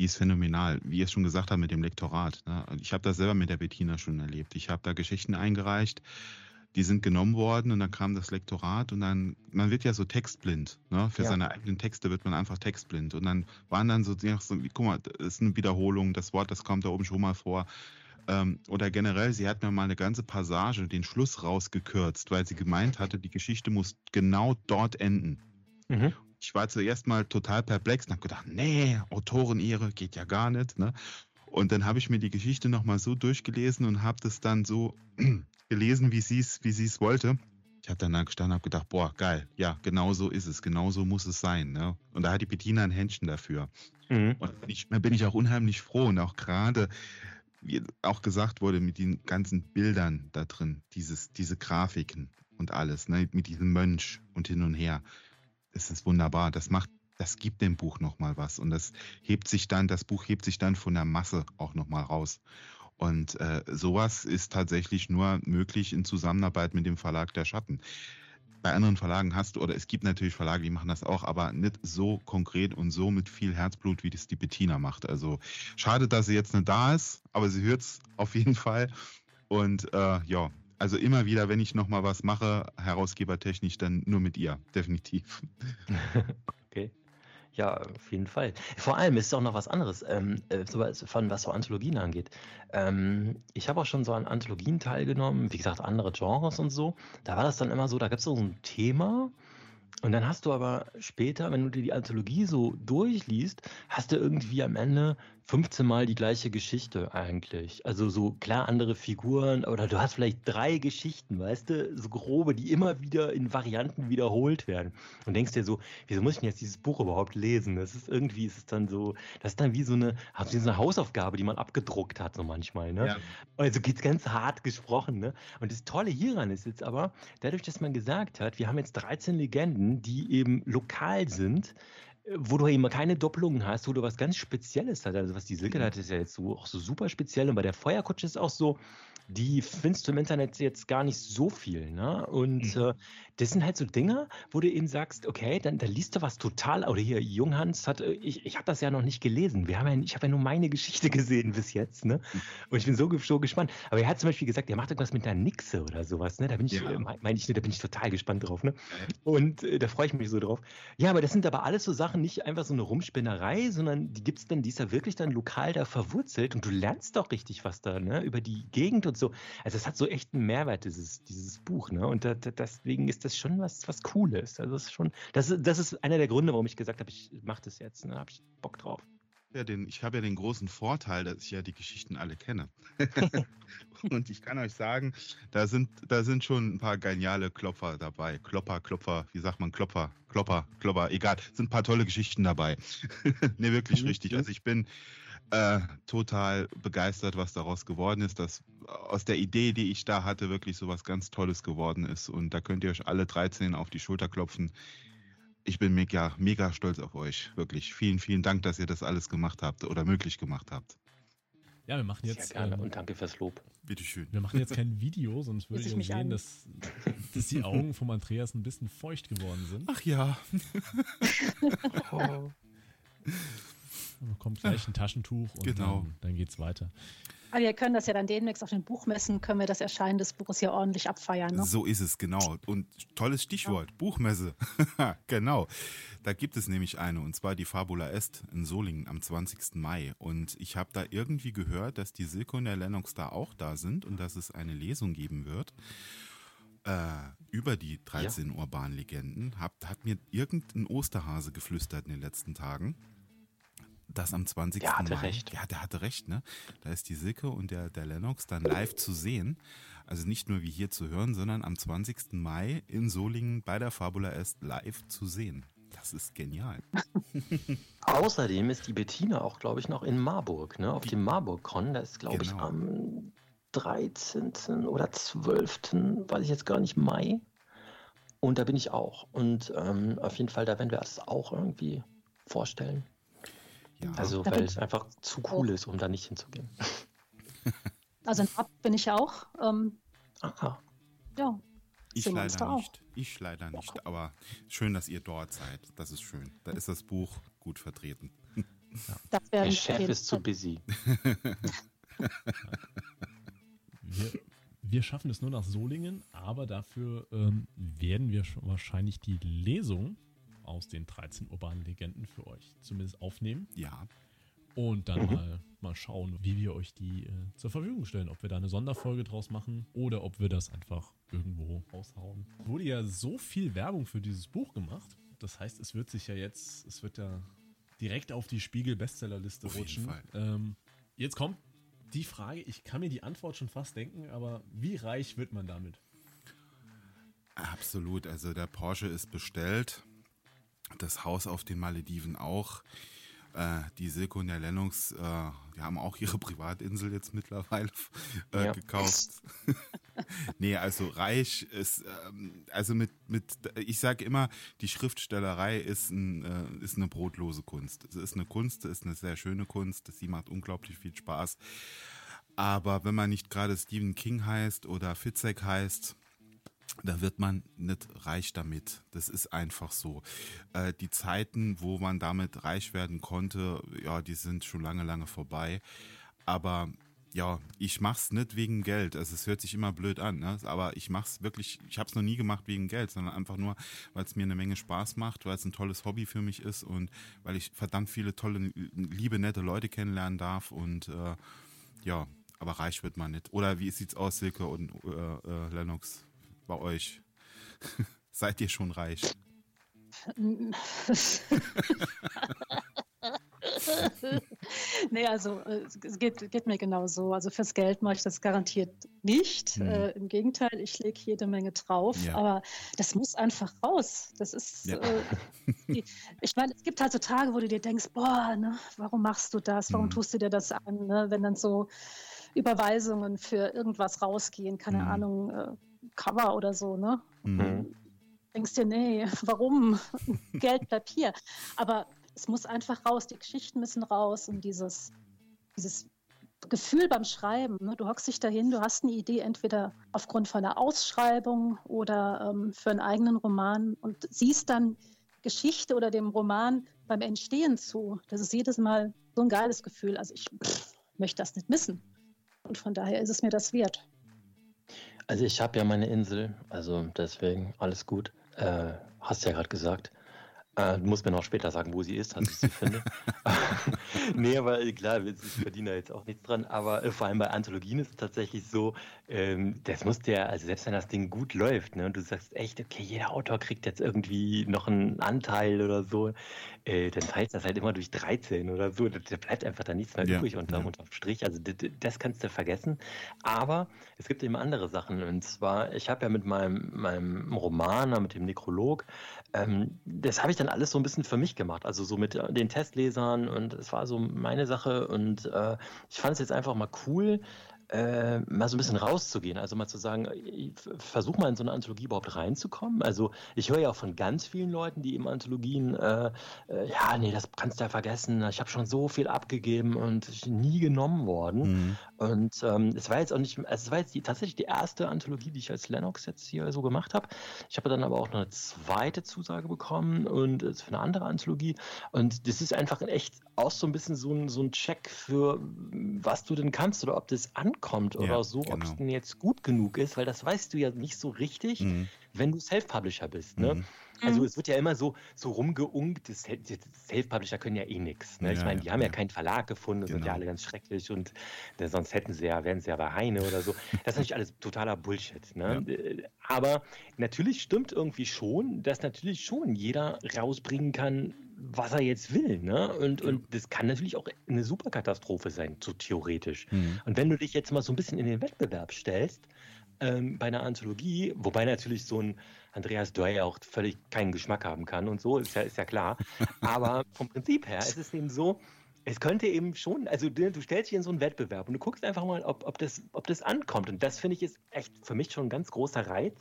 die ist phänomenal. Wie ihr es schon gesagt habt mit dem Lektorat. Ne? Ich habe das selber mit der Bettina schon erlebt. Ich habe da Geschichten eingereicht, die sind genommen worden und dann kam das Lektorat und dann, man wird ja so textblind. Ne? Für ja. seine eigenen Texte wird man einfach textblind. Und dann waren dann so, so, guck mal, das ist eine Wiederholung, das Wort, das kommt da oben schon mal vor. Ähm, oder generell, sie hat mir mal eine ganze Passage, den Schluss rausgekürzt, weil sie gemeint hatte, die Geschichte muss genau dort enden. Mhm. Ich war zuerst mal total perplex und habe gedacht, nee, Autorenehre geht ja gar nicht. Ne? Und dann habe ich mir die Geschichte nochmal so durchgelesen und habe das dann so [CLEARS THROAT] gelesen, wie sie es wie sie's wollte. Ich habe dann da gestanden und habe gedacht, boah, geil, ja, genau so ist es, genau so muss es sein. Ne? Und da hat die Bettina ein Händchen dafür. Mhm. Und ich, da bin ich auch unheimlich froh und auch gerade wie auch gesagt wurde, mit den ganzen Bildern da drin, dieses, diese Grafiken und alles, ne, mit diesem Mönch und hin und her. Es ist wunderbar. Das macht, das gibt dem Buch nochmal was. Und das hebt sich dann, das Buch hebt sich dann von der Masse auch nochmal raus. Und äh, sowas ist tatsächlich nur möglich in Zusammenarbeit mit dem Verlag der Schatten bei anderen Verlagen hast du, oder es gibt natürlich Verlage, die machen das auch, aber nicht so konkret und so mit viel Herzblut, wie das die Bettina macht. Also schade, dass sie jetzt nicht da ist, aber sie hört es auf jeden Fall. Und äh, ja, also immer wieder, wenn ich nochmal was mache, herausgebertechnisch, dann nur mit ihr, definitiv. [LAUGHS] okay. Ja, auf jeden Fall. Vor allem ist es auch noch was anderes, ähm, äh, von was so Anthologien angeht. Ähm, ich habe auch schon so an Anthologien teilgenommen, wie gesagt, andere Genres und so. Da war das dann immer so, da gibt es so ein Thema und dann hast du aber später, wenn du dir die Anthologie so durchliest, hast du irgendwie am Ende 15 Mal die gleiche Geschichte eigentlich. Also so klar andere Figuren oder du hast vielleicht drei Geschichten, weißt du, so grobe, die immer wieder in Varianten wiederholt werden. Und denkst dir so, wieso muss ich denn jetzt dieses Buch überhaupt lesen? Das ist irgendwie, ist es dann so, das ist dann wie so eine, wie so eine Hausaufgabe, die man abgedruckt hat, so manchmal. Ne? Ja. Also geht's ganz hart gesprochen. Ne? Und das Tolle hieran ist jetzt aber, dadurch, dass man gesagt hat, wir haben jetzt 13 Legenden, die eben lokal sind, wo du eben keine Doppelungen hast, wo du was ganz Spezielles hast. Also was die Silke mhm. hat, ist ja jetzt so auch so super speziell. Und bei der Feuerkutsche ist auch so, die findest du im Internet jetzt gar nicht so viel. Ne? Und mhm. äh, das sind halt so Dinge, wo du eben sagst, okay, dann, dann liest du was total, oder hier, Junghans hat, äh, ich, ich habe das ja noch nicht gelesen. Wir haben ja, ich habe ja nur meine Geschichte [LAUGHS] gesehen bis jetzt, ne? Und ich bin so, so gespannt. Aber er hat zum Beispiel gesagt, er macht irgendwas mit der Nixe oder sowas, ne? Da bin ich, ja. äh, meine ich, da bin ich total gespannt drauf, ne? Und äh, da freue ich mich so drauf. Ja, aber das sind aber alles so Sachen, nicht einfach so eine Rumspinnerei, sondern die gibt es dann, die ist ja wirklich dann lokal da verwurzelt und du lernst doch richtig was da, ne? Über die Gegend und so. Also es hat so echt einen Mehrwert, dieses, dieses Buch, ne? Und da, da, deswegen ist das schon was, was Cooles. Also das ist schon, das, das ist einer der Gründe, warum ich gesagt habe, ich mache das jetzt, ne? Da habe ich Bock drauf. Ja, den, ich habe ja den großen Vorteil, dass ich ja die Geschichten alle kenne. [LAUGHS] [LAUGHS] und ich kann euch sagen, da sind, da sind schon ein paar geniale Klopfer dabei. Klopper, Klopfer, wie sagt man, Klopfer, Klopper, Klopper, egal. Sind ein paar tolle Geschichten dabei. [LAUGHS] ne, wirklich mhm. richtig. Also ich bin äh, total begeistert, was daraus geworden ist, dass aus der Idee, die ich da hatte, wirklich so was ganz Tolles geworden ist. Und da könnt ihr euch alle 13 auf die Schulter klopfen ich bin mega, mega stolz auf euch. Wirklich. Vielen, vielen Dank, dass ihr das alles gemacht habt oder möglich gemacht habt. Ja, wir machen jetzt. Sehr gerne ähm, und danke fürs Lob. Bitteschön. Wir machen jetzt kein Video, sonst würde ich sehen, dass, dass die Augen vom Andreas ein bisschen feucht geworden sind. Ach ja. [LAUGHS] [LAUGHS] oh. Dann kommt gleich ein Taschentuch und genau. dann, dann geht's weiter. Aber wir können das ja dann demnächst auf den Buchmessen, können wir das Erscheinen des Buches hier ordentlich abfeiern. Ne? So ist es, genau. Und tolles Stichwort, ja. Buchmesse. [LAUGHS] genau. Da gibt es nämlich eine, und zwar die Fabula Est in Solingen am 20. Mai. Und ich habe da irgendwie gehört, dass die Silke und der Lennox da auch da sind und dass es eine Lesung geben wird. Äh, über die 13 ja. urbanen Legenden. Hat, hat mir irgendein Osterhase geflüstert in den letzten Tagen das am 20. Der hatte Mai, recht. Ja, der hatte recht, ne? Da ist die Silke und der, der Lennox dann live zu sehen. Also nicht nur wie hier zu hören, sondern am 20. Mai in Solingen bei der Fabula Est live zu sehen. Das ist genial. [LAUGHS] Außerdem ist die Bettina auch, glaube ich, noch in Marburg, ne? Auf dem Marburg-Con. Da ist, glaube genau. ich, am 13. oder 12. weiß ich jetzt gar nicht, Mai. Und da bin ich auch. Und ähm, auf jeden Fall, da werden wir das auch irgendwie vorstellen. Ja. Also, weil es einfach zu cool ist, um da nicht hinzugehen. [LAUGHS] Also in Ab bin ich ja auch. Ähm, Aha. Ja. Ich leider nicht. Ich leider nicht. Ja. Aber schön, dass ihr dort seid. Das ist schön. Da ist das Buch gut vertreten. Ja. [LAUGHS] Der Chef ist zu busy. [LAUGHS] wir, wir, schaffen es nur nach Solingen, aber dafür ähm, werden wir wahrscheinlich die Lesung aus den 13 urbanen Legenden für euch zumindest aufnehmen. Ja. Und dann mhm. mal, mal schauen, wie wir euch die äh, zur Verfügung stellen. Ob wir da eine Sonderfolge draus machen oder ob wir das einfach irgendwo raushauen. Wurde ja so viel Werbung für dieses Buch gemacht. Das heißt, es wird sich ja jetzt, es wird ja direkt auf die Spiegel-Bestsellerliste rutschen. Ähm, jetzt kommt die Frage, ich kann mir die Antwort schon fast denken, aber wie reich wird man damit? Absolut, also der Porsche ist bestellt das Haus auf den Malediven auch. Äh, die Silke und der Lennox, äh, die haben auch ihre Privatinsel jetzt mittlerweile äh, ja. gekauft. [LAUGHS] nee, also reich ist, ähm, also mit, mit, ich sage immer, die Schriftstellerei ist, ein, äh, ist eine brotlose Kunst. Es ist eine Kunst, es ist eine sehr schöne Kunst, sie macht unglaublich viel Spaß. Aber wenn man nicht gerade Stephen King heißt oder Fitzek heißt, da wird man nicht reich damit. Das ist einfach so. Äh, die Zeiten, wo man damit reich werden konnte, ja, die sind schon lange, lange vorbei. Aber ja, ich mach's nicht wegen Geld. Also es hört sich immer blöd an, ne? aber ich mach's wirklich, ich habe es noch nie gemacht wegen Geld, sondern einfach nur, weil es mir eine Menge Spaß macht, weil es ein tolles Hobby für mich ist und weil ich verdammt viele tolle, liebe, nette Leute kennenlernen darf und äh, ja, aber reich wird man nicht. Oder wie sieht's aus, Silke und äh, äh, Lennox? Bei euch? [LAUGHS] Seid ihr schon reich? [LAUGHS] nee, also äh, es geht, geht, mir genau so. Also fürs Geld mache ich das garantiert nicht. Mhm. Äh, Im Gegenteil, ich lege jede Menge drauf. Ja. Aber das muss einfach raus. Das ist, ja. äh, ich meine, es gibt halt so Tage, wo du dir denkst, boah, ne, warum machst du das? Warum mhm. tust du dir das an? Ne? Wenn dann so Überweisungen für irgendwas rausgehen, keine mhm. Ahnung, äh, Cover oder so, ne? Mhm. Denkst dir, nee, [LAUGHS] warum? [LAUGHS] Geld bleibt hier. Aber es muss einfach raus, die Geschichten müssen raus und dieses, dieses Gefühl beim Schreiben. Ne? Du hockst dich dahin, du hast eine Idee, entweder aufgrund von einer Ausschreibung oder ähm, für einen eigenen Roman und siehst dann Geschichte oder dem Roman beim Entstehen zu. Das ist jedes Mal so ein geiles Gefühl. Also ich pff, möchte das nicht missen. Und von daher ist es mir das wert. Also ich habe ja meine Insel, also deswegen alles gut. Äh, hast ja gerade gesagt. Äh, du musst mir noch später sagen, wo sie ist, als ich sie finde. [LAUGHS] [LAUGHS] nee, aber äh, klar, ich verdiene da jetzt auch nichts dran. Aber äh, vor allem bei Anthologien ist es tatsächlich so, ähm, das muss ja, also selbst wenn das Ding gut läuft, ne, und du sagst echt, okay, jeder Autor kriegt jetzt irgendwie noch einen Anteil oder so, äh, dann teilst du das halt immer durch 13 oder so. Da, da bleibt einfach da nichts mehr ja, übrig unterm, ja. unterm Strich. Also das, das kannst du vergessen. Aber es gibt eben andere Sachen. Und zwar, ich habe ja mit meinem, meinem Roman, mit dem Nekrolog, ähm, das habe ich dann alles so ein bisschen für mich gemacht. Also so mit den Testlesern und es war so meine Sache. Und äh, ich fand es jetzt einfach mal cool, äh, mal so ein bisschen rauszugehen, also mal zu sagen, ich versuch mal in so eine Anthologie überhaupt reinzukommen. Also ich höre ja auch von ganz vielen Leuten, die eben Anthologien, äh, äh, ja, nee, das kannst du ja vergessen, ich habe schon so viel abgegeben und nie genommen worden. Mhm. Und ähm, es war jetzt auch nicht, also es war jetzt die, tatsächlich die erste Anthologie, die ich als Lennox jetzt hier so gemacht habe. Ich habe dann aber auch noch eine zweite Zusage bekommen und für eine andere Anthologie. Und das ist einfach echt auch so ein bisschen so ein, so ein Check für, was du denn kannst oder ob das ankommt ankommt oder ja, so, genau. ob es denn jetzt gut genug ist, weil das weißt du ja nicht so richtig, mhm. wenn du Self-Publisher bist. Ne? Mhm. Also es wird ja immer so, so rumgeunkt, Self-Publisher können ja eh nichts. Ne? Ja, ich meine, die haben ja, ja, keinen Verlag gefunden, genau. sind ja genau. alle ganz schrecklich und ne, sonst hätten sie ja, wären sie ja bei Heine oder so. [LAUGHS] Das ist natürlich alles totaler Bullshit. Ne? Ja. Äh, aber natürlich stimmt irgendwie schon, dass natürlich schon jeder rausbringen kann, was er jetzt will. Ne? Und, und das kann natürlich auch eine Superkatastrophe sein, so theoretisch. Mhm. Und wenn du dich jetzt mal so ein bisschen in den Wettbewerb stellst, ähm, bei einer Anthologie, wobei natürlich so ein Andreas ja auch völlig keinen Geschmack haben kann und so, ist ja, ist ja klar. [LAUGHS] Aber vom Prinzip her ist es eben so, es könnte eben schon, also du, du, stellst dich in so einen Wettbewerb und du guckst einfach mal, ob, ob, das, ob das ankommt. Und das finde ich ist echt für mich schon ein ganz großer Reiz.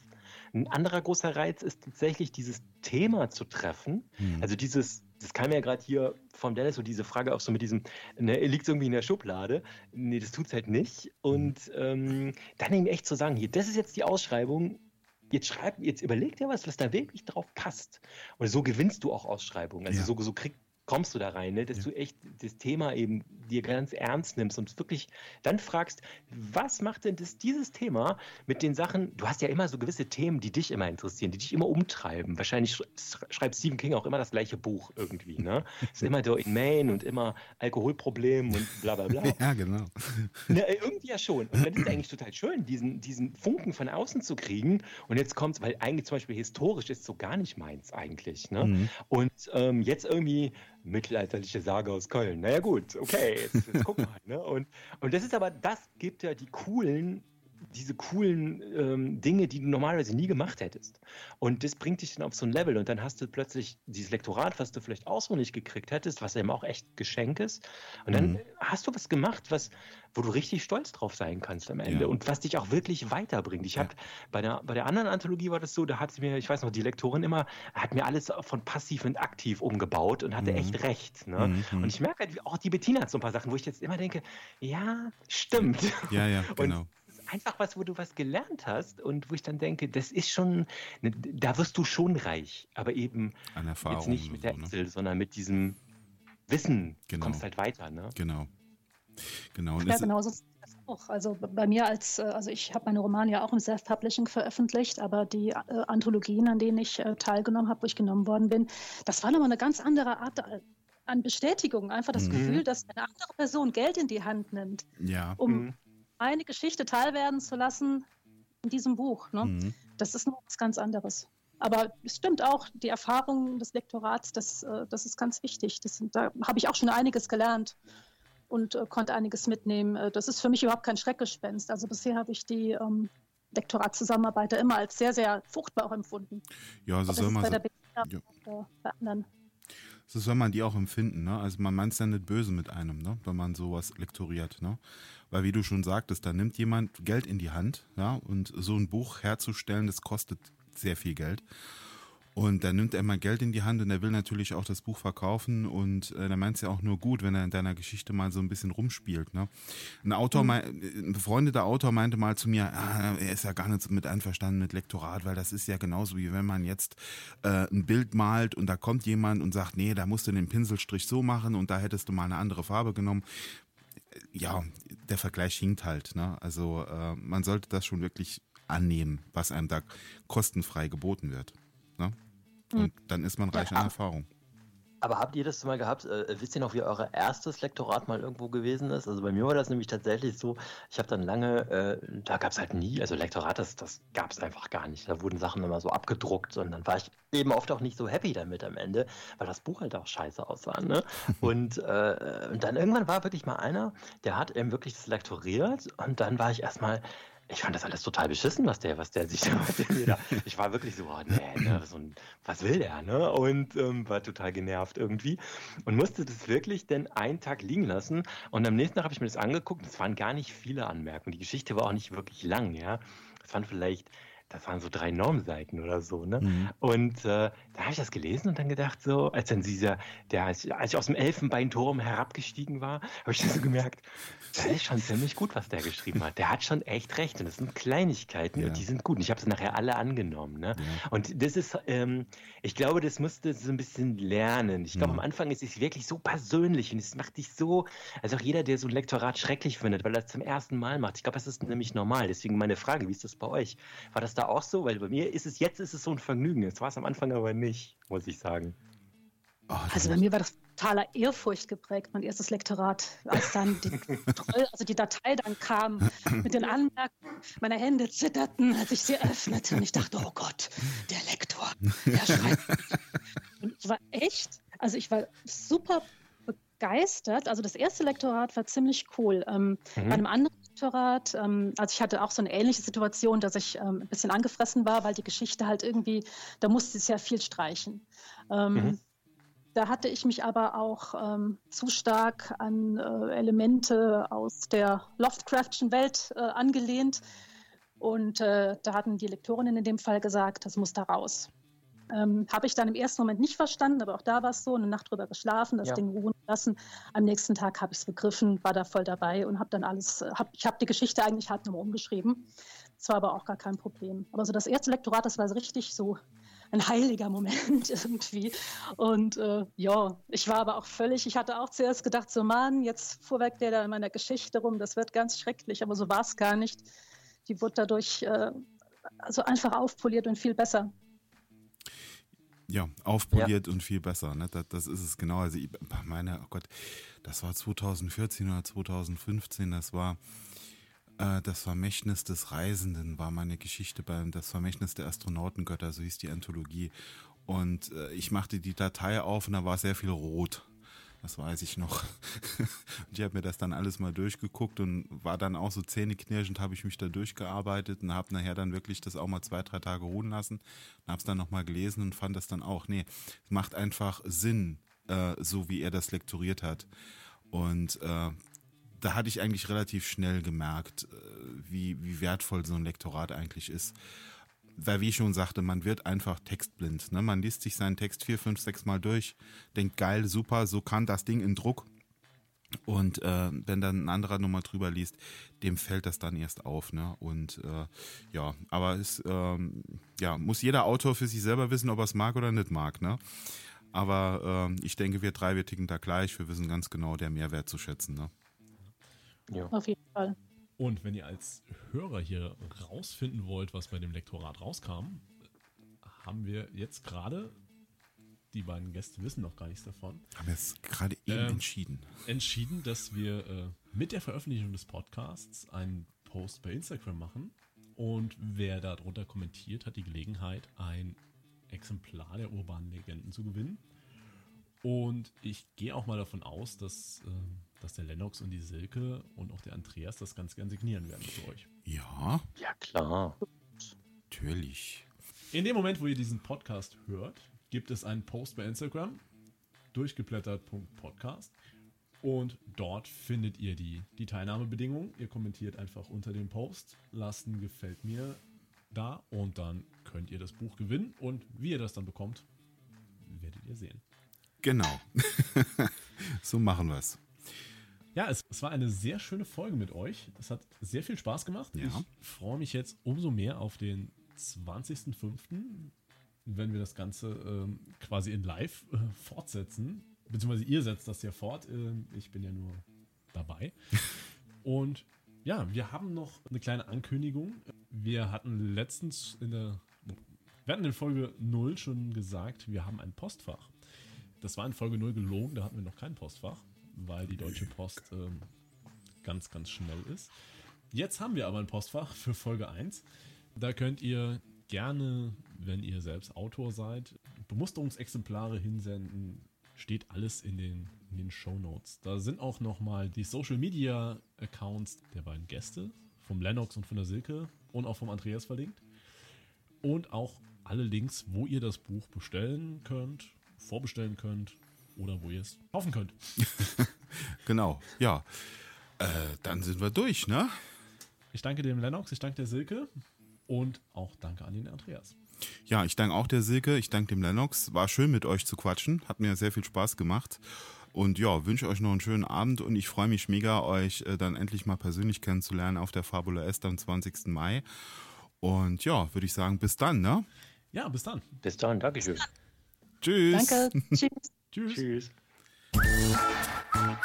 Ein anderer großer Reiz ist tatsächlich dieses Thema zu treffen. Hm. Also dieses, das kam ja gerade hier von Dennis so diese Frage auch so mit diesem, ne, liegt irgendwie in der Schublade? Nee, das tut es halt nicht. Und ähm, dann eben echt zu sagen, hier, das ist jetzt die Ausschreibung, jetzt schreib, jetzt überleg dir was, was da wirklich drauf passt. Und so gewinnst du auch Ausschreibungen. Also ja. so, so krieg, kommst du da rein, ne? dass ja. du echt das Thema eben dir ganz ernst nimmst und wirklich dann fragst, was macht denn das, dieses Thema mit den Sachen, du hast ja immer so gewisse Themen, die dich immer interessieren, die dich immer umtreiben. Wahrscheinlich schreibt Stephen King auch immer das gleiche Buch irgendwie, ne? [LAUGHS] ist immer in Maine und immer Alkoholproblem und bla bla bla. [LAUGHS] Ja, genau. [LAUGHS] Ne, irgendwie ja schon. Und dann ist es eigentlich total schön, diesen, diesen Funken von außen zu kriegen. Und jetzt kommt es, weil eigentlich zum Beispiel historisch ist so gar nicht meins eigentlich. Ne? Mhm. Und ähm, jetzt irgendwie mittelalterliche Sage aus Köln. Naja gut, okay, jetzt, jetzt gucken wir halt. Ne? Und, und das ist aber, das gibt ja die coolen diese coolen ähm, Dinge, die du normalerweise nie gemacht hättest. Und das bringt dich dann auf so ein Level und dann hast du plötzlich dieses Lektorat, was du vielleicht auch so nicht gekriegt hättest, was eben auch echt Geschenk ist. Und dann mhm. hast du was gemacht, was, wo du richtig stolz drauf sein kannst am Ende ja. und was dich auch wirklich weiterbringt. Ich ja. habe bei der, bei der anderen Anthologie war das so, da hat sie mir, ich weiß noch, die Lektorin immer, hat mir alles von passiv und aktiv umgebaut und hatte mhm. echt recht. Ne? Mhm. Und ich merke halt, auch die Bettina hat so ein paar Sachen, wo ich jetzt immer denke, ja, stimmt. Ja, ja, [LAUGHS] genau. Und einfach was, wo du was gelernt hast und wo ich dann denke, das ist schon, ne, da wirst du schon reich, aber eben An Erfahrung jetzt nicht mit der so, ne? sondern mit diesem Wissen genau. kommst halt weiter. Ne? Genau. Genau. Und ja, genau so ist das auch. Also bei mir als, äh, also ich habe meine Romane ja auch im Self-Publishing veröffentlicht, aber die äh, Anthologien, an denen ich äh, teilgenommen habe, wo ich genommen worden bin, das war nochmal eine ganz andere Art an Bestätigung. Einfach das mhm. Gefühl, dass eine andere Person Geld in die Hand nimmt, ja. um mhm eine Geschichte teilwerden zu lassen in diesem Buch. Ne? Mhm. Das ist noch was ganz anderes. Aber es stimmt auch, die Erfahrung des Lektorats, das, äh, das ist ganz wichtig. Das, da habe ich auch schon einiges gelernt und äh, konnte einiges mitnehmen. Äh, das ist für mich überhaupt kein Schreckgespenst. Also bisher habe ich die ähm, Lektoratszusammenarbeiter immer als sehr, sehr fruchtbar auch empfunden. Ja, also soll man so, ja. bei anderen. So soll man die auch empfinden, ne? Also man meint es ja nicht böse mit einem, ne? Wenn man sowas lektoriert, ne? Weil wie du schon sagtest, da nimmt jemand Geld in die Hand, ja, und so ein Buch herzustellen, das kostet sehr viel Geld. Und dann nimmt er mal Geld in die Hand und er will natürlich auch das Buch verkaufen und äh, da meint es ja auch nur gut, wenn er in deiner Geschichte mal so ein bisschen rumspielt. Ne? Ein Autor, mhm. ein befreundeter Autor meinte mal zu mir, ah, er ist ja gar nicht mit einverstanden mit Lektorat, weil das ist ja genauso wie wenn man jetzt äh, ein Bild malt und da kommt jemand und sagt, nee, da musst du den Pinselstrich so machen und da hättest du mal eine andere Farbe genommen ja, der Vergleich hinkt halt. Ne? Also äh, man sollte das schon wirklich annehmen, was einem da kostenfrei geboten wird. Ne? Und hm. dann ist man reich ja, an Erfahrung. Aber habt ihr das mal gehabt? Äh, wisst ihr noch, wie euer erstes Lektorat mal irgendwo gewesen ist? Also bei mir war das nämlich tatsächlich so, ich habe dann lange, äh, da gab es halt nie, also Lektorat, das, das gab es einfach gar nicht. Da wurden Sachen immer so abgedruckt und dann war ich eben oft auch nicht so happy damit am Ende, weil das Buch halt auch scheiße aussah. Ne? [LAUGHS] und, äh, und dann irgendwann war wirklich mal einer, der hat eben wirklich das lektoriert und dann war ich erstmal ich fand das alles total beschissen, was der, was der sich da, ich war wirklich so, oh, nee, ne, so ein, was will der, ne? Und ähm, war total genervt irgendwie und musste das wirklich dann einen Tag liegen lassen und am nächsten Tag habe ich mir das angeguckt, es waren gar nicht viele Anmerkungen, die Geschichte war auch nicht wirklich lang, ja. Es waren vielleicht das waren so drei Normseiten oder so, ne? Mhm. Und äh, da habe ich das gelesen und dann gedacht, so, als dann dieser, der, als ich aus dem Elfenbeinturm herabgestiegen war, habe ich dann so gemerkt, das ist schon ziemlich gut, was der geschrieben hat. Der hat schon echt recht und das sind Kleinigkeiten ja. und die sind gut. Und ich habe es nachher alle angenommen, ne? Ja. Und das ist, ähm, ich glaube, das musste so ein bisschen lernen. Ich glaube, mhm. am Anfang ist es wirklich so persönlich und es macht dich so, also auch jeder, der so ein Lektorat schrecklich findet, weil er es zum ersten Mal macht. Ich glaube, das ist nämlich normal. Deswegen meine Frage, wie ist das bei euch? War das da auch so? Weil bei mir ist es jetzt ist es so ein Vergnügen. Das war es am Anfang aber nicht, muss ich sagen. Oh, also bei mir war das totaler Ehrfurcht geprägt, mein erstes Lektorat, als dann die, also die Datei dann kam mit den Anmerkungen. Meine Hände zitterten, als ich sie öffnete und ich dachte, oh Gott, der Lektor, der schreibt. Und ich war echt, also ich war super begeistert. Also das erste Lektorat war ziemlich cool. Ähm, mhm. Bei einem anderen Lektorat, ähm, also ich hatte auch so eine ähnliche Situation, dass ich ähm, ein bisschen angefressen war, weil die Geschichte halt irgendwie, da musste es ja viel streichen. Ähm, mhm. Da hatte ich mich aber auch ähm, zu stark an äh, Elemente aus der Lovecraftschen Welt äh, angelehnt. Und äh, da hatten die Lektorinnen in dem Fall gesagt, das muss da raus. Ähm, habe ich dann im ersten Moment nicht verstanden, aber auch da war es so, eine Nacht drüber geschlafen, das ja. Ding ruhen lassen. Am nächsten Tag habe ich es begriffen, war da voll dabei und habe dann alles, äh, hab, ich habe die Geschichte eigentlich hart nochmal umgeschrieben. Das war aber auch gar kein Problem. Aber so das erste Lektorat, das war so richtig so ein heiliger Moment [LAUGHS] irgendwie. Und äh, ja, ich war aber auch völlig, ich hatte auch zuerst gedacht, so Mann, jetzt fuhrwerkt der da in meiner Geschichte rum, das wird ganz schrecklich, aber so war es gar nicht. Die wurde dadurch äh, also einfach aufpoliert und viel besser. Ja, aufpoliert ja. und viel besser. Ne? Das, das, ist es genau. Also ich meine, oh Gott, das war 2014 oder 2015, das war äh, das Vermächtnis des Reisenden, war meine Geschichte beim Das Vermächtnis der Astronautengötter, so hieß die Anthologie. Und äh, ich machte die Datei auf und da war sehr viel rot. Das weiß ich noch. [LAUGHS] und ich habe mir das dann alles mal durchgeguckt und war dann auch so zähneknirschend, habe ich mich da durchgearbeitet und habe nachher dann wirklich das auch mal zwei, drei Tage ruhen lassen und habe es dann nochmal gelesen und fand das dann auch, nee, es macht einfach Sinn, äh, so wie er das lektoriert hat. Und äh, da hatte ich eigentlich relativ schnell gemerkt, äh, wie, wie wertvoll so ein Lektorat eigentlich ist weil wie ich schon sagte, man wird einfach textblind. Ne? Man liest sich seinen Text vier, fünf, sechs Mal durch, denkt geil, super, so kann das Ding in Druck. Und äh, wenn dann ein anderer nochmal drüber liest, dem fällt das dann erst auf. Ne? Und äh, ja, aber es ähm, ja, muss jeder Autor für sich selber wissen, ob er es mag oder nicht mag. Ne? Aber äh, ich denke, wir drei, wir ticken da gleich. Wir wissen ganz genau, der Mehrwert zu schätzen. Ne? Ja. Auf jeden Fall. Und wenn ihr als Hörer hier rausfinden wollt, was bei dem Lektorat rauskam, haben wir jetzt gerade, die beiden Gäste wissen noch gar nichts davon. Haben wir es gerade eben äh, entschieden. Entschieden, dass wir äh, mit der Veröffentlichung des Podcasts einen Post bei Instagram machen. Und wer darunter kommentiert, hat die Gelegenheit, ein Exemplar der urbanen Legenden zu gewinnen. Und ich gehe auch mal davon aus, dass äh, dass der Lennox und die Silke und auch der Andreas das ganz gern signieren werden für euch. Ja. Ja, klar. Natürlich. In dem Moment, wo ihr diesen Podcast hört, gibt es einen Post bei Instagram, durchgeblättert.podcast. Und dort findet ihr die, die Teilnahmebedingungen. Ihr kommentiert einfach unter dem Post, lasst ein Gefällt mir da und dann könnt ihr das Buch gewinnen. Und wie ihr das dann bekommt, werdet ihr sehen. Genau. [LAUGHS] so machen wir es. Ja, es, es, war eine sehr schöne Folge mit euch. Es hat sehr viel Spaß gemacht. Ja. Ich freue mich jetzt umso mehr auf den 20.05., wenn wir das Ganze ähm, quasi in live äh, fortsetzen. Beziehungsweise ihr setzt das ja fort. Äh, ich bin ja nur dabei. [LAUGHS] Und ja, wir haben noch eine kleine Ankündigung. Wir hatten letztens in der Wir hatten in Folge 0 schon gesagt, wir haben ein Postfach. Das war in Folge 0 gelogen, da hatten wir noch kein Postfach, weil die Deutsche Post ähm, ganz, ganz schnell ist. Jetzt haben wir aber ein Postfach für Folge 1. Da könnt ihr gerne, wenn ihr selbst Autor seid, Bemusterungsexemplare hinsenden. Steht alles in den, in den Show Notes. Da sind auch nochmal die Social Media Accounts der beiden Gäste, vom Lennox und von der Silke und auch vom Andreas verlinkt. Und auch alle Links, wo ihr das Buch bestellen könnt, vorbestellen könnt oder wo ihr es kaufen könnt. [LAUGHS] genau, ja. Äh, dann sind wir durch, ne? Ich danke dem Lennox, ich danke der Silke und auch danke an den Andreas. Ja, ich danke auch der Silke, ich danke dem Lennox. War schön mit euch zu quatschen, hat mir sehr viel Spaß gemacht. Und ja, wünsche euch noch einen schönen Abend und ich freue mich mega, euch äh, dann endlich mal persönlich kennenzulernen auf der Fabula Est am 20. Mai. Und ja, würde ich sagen, bis dann, ne? Ja, bis dann. Bis dann, Dankeschön. Tschüss. Danke. [LAUGHS] Tschüss. Tschüss. Tschüss.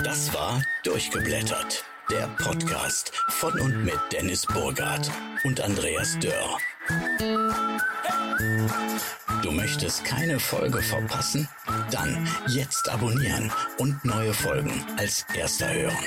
Das war Durchgeblättert, der Podcast von und mit Dennis Burgard und Andreas Dörr. Du möchtest keine Folge verpassen? Dann jetzt abonnieren und neue Folgen als erster hören.